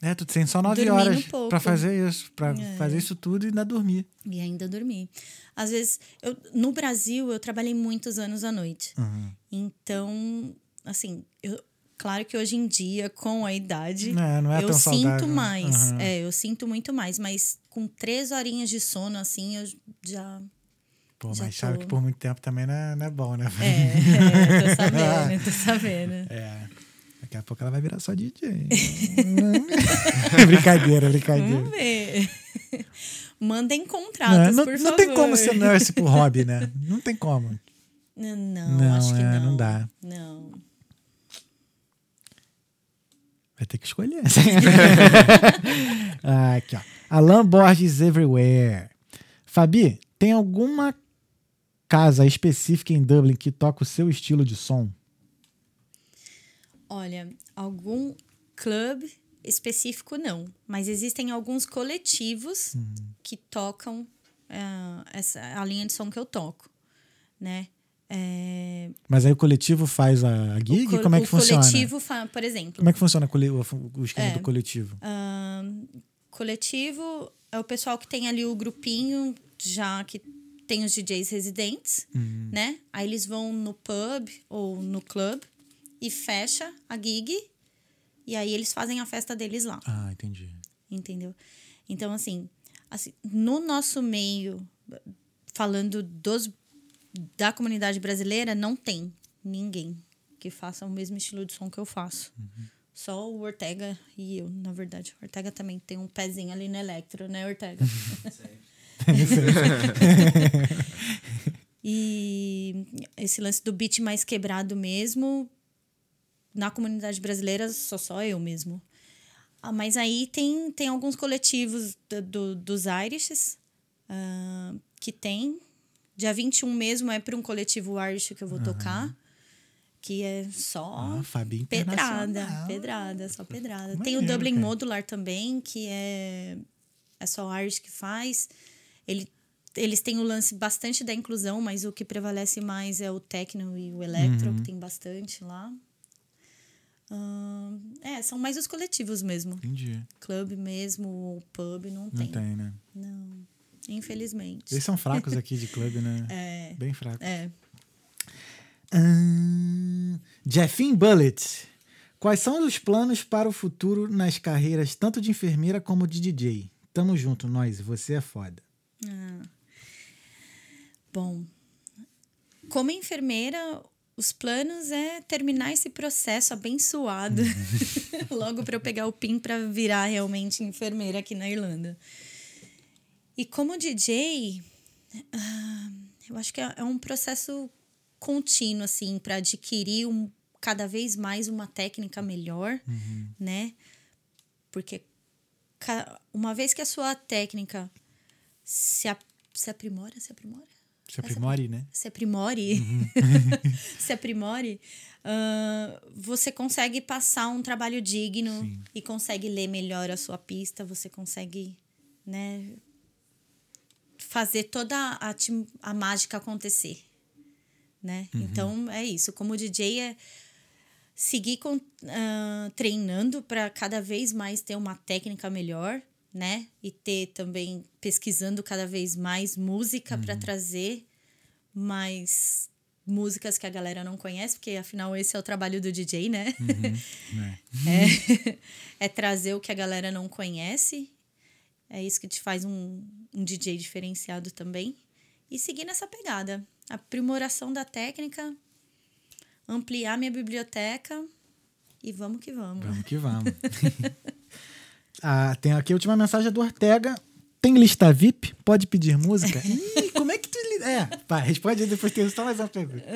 É, tu tem só 9 Dormindo horas pouco. pra fazer isso. Pra É. fazer isso tudo e ainda dormir. E ainda dormir. Às vezes, eu, no Brasil, eu trabalhei muitos anos à noite. Uhum. Então, assim, eu, claro que hoje em dia, com a idade, É, não é eu tão sinto saudável. mais. Aham. É, eu sinto muito mais. Mas com três horinhas de sono, assim, eu já. Pô, Já mas sabe tô. que por muito tempo também não é, não é bom, né? É, é tô sabendo, tô sabendo. É. Daqui a pouco ela vai virar só DJ. brincadeira, brincadeira. Vamos ver. Mandem Não, contratos, não, por não favor. tem como ser nurse por hobby, né? Não tem como. Não, não, Não, acho que é, não. não dá. Não. Vai ter que escolher. Ah, Aqui, ó. Alan Borges Everywhere. Fabi, tem alguma casa específica em Dublin que toca o seu estilo de som? Olha, algum clube específico não, mas existem alguns coletivos Uhum. que tocam ah, essa a linha de som que eu toco, né? É, Mas aí o coletivo faz a gig? o co- Como é que o funciona? coletivo, fa- por exemplo, Como é que funciona o o, o esquema É. do coletivo? ahn, coletivo é o pessoal que tem ali o grupinho já que tem os DJs residentes, Uhum. né? Aí eles vão no pub ou no club e fecha a gig e aí eles fazem a festa deles lá. Ah, entendi. entendeu? Então, assim, assim, no nosso meio, falando dos, da comunidade brasileira, não tem ninguém que faça o mesmo estilo de som que eu faço. Só o Ortega e eu, na verdade. O Ortega também tem um pezinho ali no electro, né, Ortega? e esse lance do beat mais quebrado mesmo, na comunidade brasileira, sou só eu mesmo. Ah, mas aí tem, tem alguns coletivos do, do- dos Irishes ah, que tem. Dia 21 mesmo é para um coletivo Irish que eu vou tocar. Que é só Ah, pedrada, pedrada, só pedrada. Tem o Maneiro, Dublin cara. Modular também, que é, é só o Irish que faz. Ele, eles têm o lance bastante da inclusão, mas o que prevalece mais é o techno e o electro, Uhum. que tem bastante lá. Ahn, é, são mais os coletivos mesmo. Entendi. Club mesmo, ou pub, não Não tem. tem, né? Não, infelizmente. Eles são fracos aqui de clube, né? É, Bem fracos. é. Ahn, Jeffin Bullet. Quais são os planos para o futuro nas carreiras tanto de enfermeira como de DJ? Tamo junto, nós. Você é foda. Ah. Bom, como enfermeira, os planos é terminar esse processo abençoado logo para eu pegar o PIN para virar realmente enfermeira aqui na Irlanda. E como DJ, ah, eu acho que é é um processo contínuo assim para adquirir um, cada vez mais uma técnica melhor, né? Porque uma vez que a sua técnica se, ap- se aprimora, se aprimora? Se aprimore, né? se aprimore, se aprimore, ah, você consegue passar um trabalho digno e consegue ler melhor a sua pista, você consegue, né, fazer toda a, a mágica acontecer, né? Então é isso. Como DJ é seguir com, ah, treinando para cada vez mais ter uma técnica melhor, né? E ter também pesquisando cada vez mais música para trazer mais músicas que a galera não conhece, porque afinal esse é o trabalho do DJ, né? é, é trazer o que a galera não conhece. É isso que te faz um, um DJ diferenciado também. E seguir nessa pegada. Aprimoração da técnica, ampliar minha biblioteca e vamos que vamos. Vamos que vamos. ah, tem aqui a última mensagem do Ortega. Tem lista VIP? Pode pedir música? Ih, como é que tu. É, pá, responde aí, depois tem só mais uma pergunta.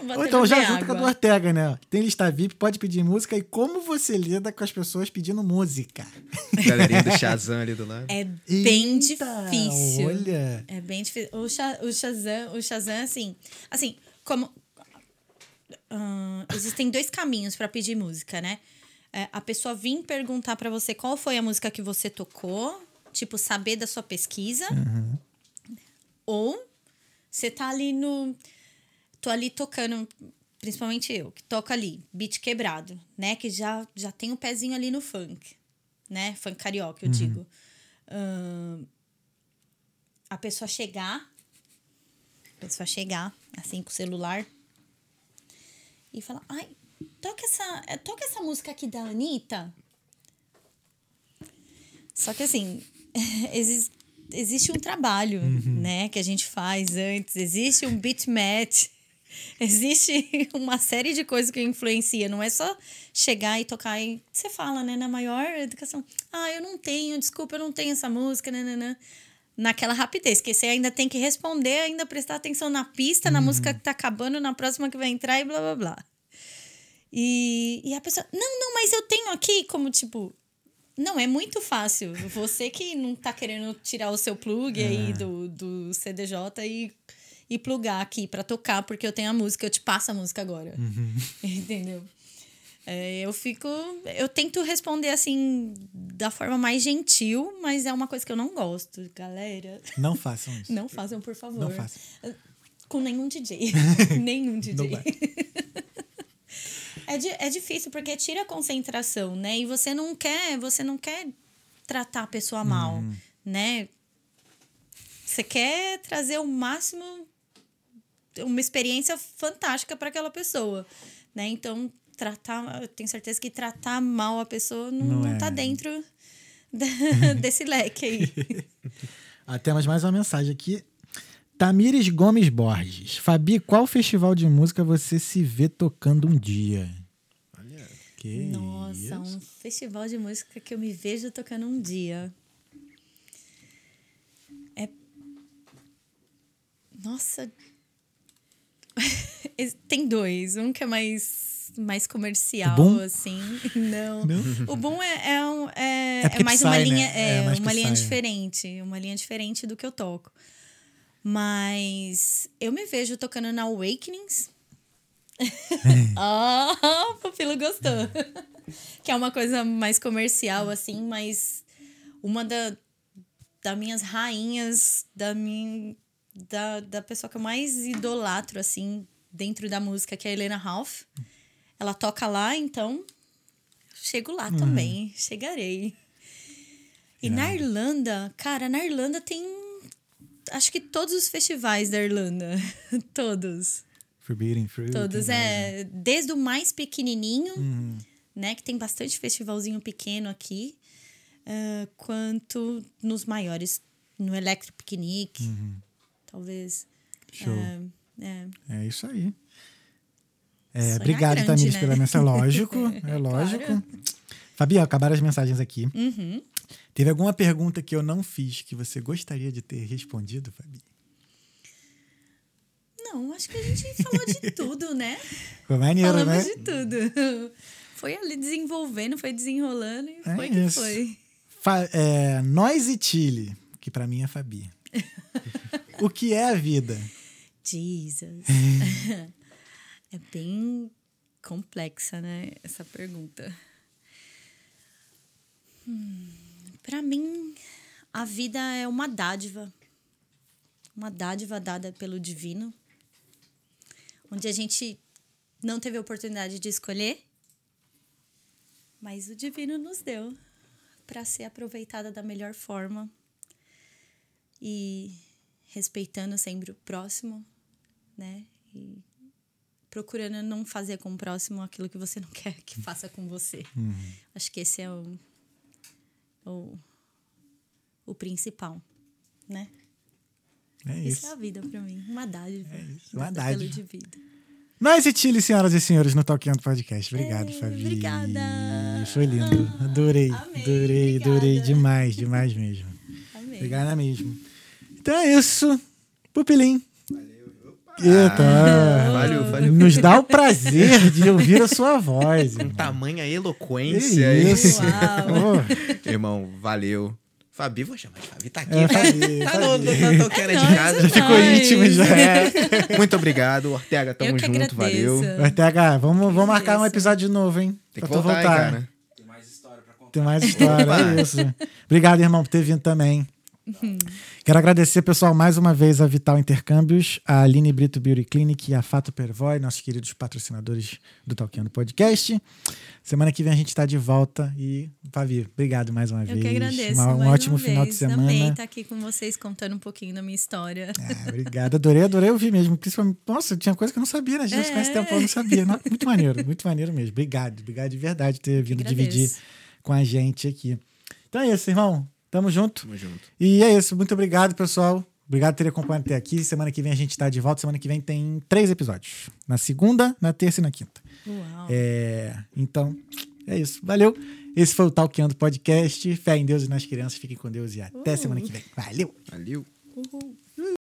Ou até então já junto com a do. Ortega, né? Tem lista VIP, pode pedir música. E como você lida com as pessoas pedindo música? Galerinha do Shazam ali do lado. É bem Eita, difícil. Olha. É bem difícil. O, Sha- o Shazam, o Shazam, assim, assim, como. ahn, existem dois caminhos para pedir música, né? É, a pessoa vir perguntar para você qual foi a música que você tocou, tipo, saber da sua pesquisa. Ou você tá ali no. Tô ali tocando, principalmente eu, que toco ali, beat quebrado, né? Que já, já tem um pezinho ali no funk, né? Funk carioca, eu digo. Ahn, a pessoa chegar, a pessoa chegar, assim, com o celular, e falar, ai, toca essa, eh, toca essa música aqui da Anitta. Só que assim, exis- existe um trabalho, né, que a gente faz antes, existe um beat match, existe uma série de coisas que influencia, não é só chegar e tocar e você fala, né, na maior educação, ah, eu não tenho, desculpa, eu não tenho essa música, nananã. Naquela rapidez, que você ainda tem que responder, ainda prestar atenção na pista, na música que tá acabando, na próxima que vai entrar e blá blá blá. E, e a pessoa, não, não, mas eu tenho aqui, como tipo, não, é muito fácil. Você que não tá querendo tirar o seu plug aí do, do CDJ e, e plugar aqui pra tocar, porque eu tenho a música, eu te passo a música agora. Entendeu? É, eu fico. Eu tento responder assim, da forma mais gentil, mas é uma coisa que eu não gosto, galera. Não façam isso. Não façam, por favor. Não façam. Com nenhum DJ. nenhum DJ. É, di- é difícil porque tira a concentração, né? E você não quer, você não quer tratar a pessoa mal, Uhum. né? Você quer trazer o máximo uma experiência fantástica para aquela pessoa, né? Então, tratar, eu tenho certeza que tratar mal a pessoa não, Não não, é. tá dentro desse leque aí. Ah, temos mais uma mensagem aqui. Tamires Gomes Borges. Fabi, qual festival de música você se vê tocando um dia? Que Nossa, isso? um festival de música que eu me vejo tocando um dia. É. Nossa. Tem dois. Um que é mais, mais comercial, assim. Não. O Boom é, é, um- é, É é mais Psy, uma né? linha. É É, mais uma linha Psy. diferente. Uma linha diferente do que eu toco. Mas eu me vejo tocando na Awakenings. Ah, o Pupilo gostou. que é uma coisa mais comercial, assim, mas uma da, das minhas rainhas, da minha. Da, da pessoa que eu mais idolatro, assim, dentro da música, que é a Helena Ralph. Ela toca lá, então. Chego lá também. Chegarei. E na Irlanda, cara, na Irlanda tem. Acho que todos os festivais da Irlanda. todos. Forbidden Fruit. Todos, né? é. Desde o mais pequenininho, Uhum. né? Que tem bastante festivalzinho pequeno aqui, ah, quanto nos maiores, no Electric Picnic, talvez. Show. É, é. É isso aí. É, obrigado, grande, Tamires, né? pela mensagem. Lógico, é lógico. Claro. Fabi, ó, acabaram as mensagens aqui. Uhum. Teve alguma pergunta que eu não fiz que você gostaria de ter respondido, Fabi? Não, acho que a gente falou de tudo, né? Foi maneiro, Falamos né? de tudo. Foi ali desenvolvendo, foi desenrolando e É foi que isso. foi. Fa- é, nós e Chile, que pra mim é Fabi. o que é a vida? Jesus. é bem complexa, né? Essa pergunta. Hum, para mim, a vida é uma dádiva. Uma dádiva dada pelo divino. Onde a gente não teve a oportunidade de escolher, mas o divino nos deu para ser aproveitada da melhor forma e respeitando sempre o próximo, né? E procurando não fazer com o próximo aquilo que você não quer que faça com você. Acho que esse é o, o, o principal, né? É Isso isso. é a vida para mim, uma dádiva. uma dada pelo dádiva. divino. Nós e Chile, senhoras e senhores, no Talkando Podcast. Obrigado, É, Fabi. obrigada. Foi lindo. Adorei. Amei, adorei, obrigada. adorei demais, demais mesmo. Amém. Obrigada mesmo. Então é isso. Pupilim. Eita. Valeu, valeu. Nos dá o prazer de ouvir a sua voz. irmão. Tamanha Que eloquência. isso. Uau. Irmão, valeu. Fabi, vou chamar de Fabi. Tá aqui. É, tá, Fabi, tá Fabi. no, toqueira de casa. é ficou íntimo já. É. Muito obrigado. Ortega, tamo Eu que junto. agradeço. Valeu. Ortega, vamos, vamos marcar um episódio de novo, hein? Tem que Pra tu voltar, hein, cara. Tem mais história pra contar. Tem mais história, é isso. Obrigado, irmão, por ter vindo também. Quero agradecer, pessoal, mais uma vez a Vital Intercâmbios, a Aline Brito Beauty Clinic e a Fato Pervoy, nossos queridos patrocinadores do Talkando Podcast. Semana que vem a gente está de volta e, Fabi, obrigado mais uma Eu vez. que agradeço. Uma- um ótimo uma final de semana. Amei estar aqui com vocês contando um pouquinho da minha história. É, obrigado, adorei, adorei ouvir mesmo. Nossa, tinha coisa que eu não sabia, né? A gente se conhece É. tempo, eu não sabia. Muito maneiro, muito maneiro mesmo. Obrigado, obrigado de verdade por ter vindo dividir com a gente aqui. Então é isso, irmão. Tamo junto. Tamo junto. E é isso. Muito obrigado, pessoal. Obrigado por ter acompanhado até aqui. Semana que vem a gente tá de volta. Semana que vem tem três episódios. Na segunda, na terça e na quinta. Uau. É, então, é isso. Valeu. Esse foi o Talkando Podcast. Fé em Deus e nas crianças. Fiquem com Deus e até Uh. semana que vem. Valeu! Valeu. Uhul.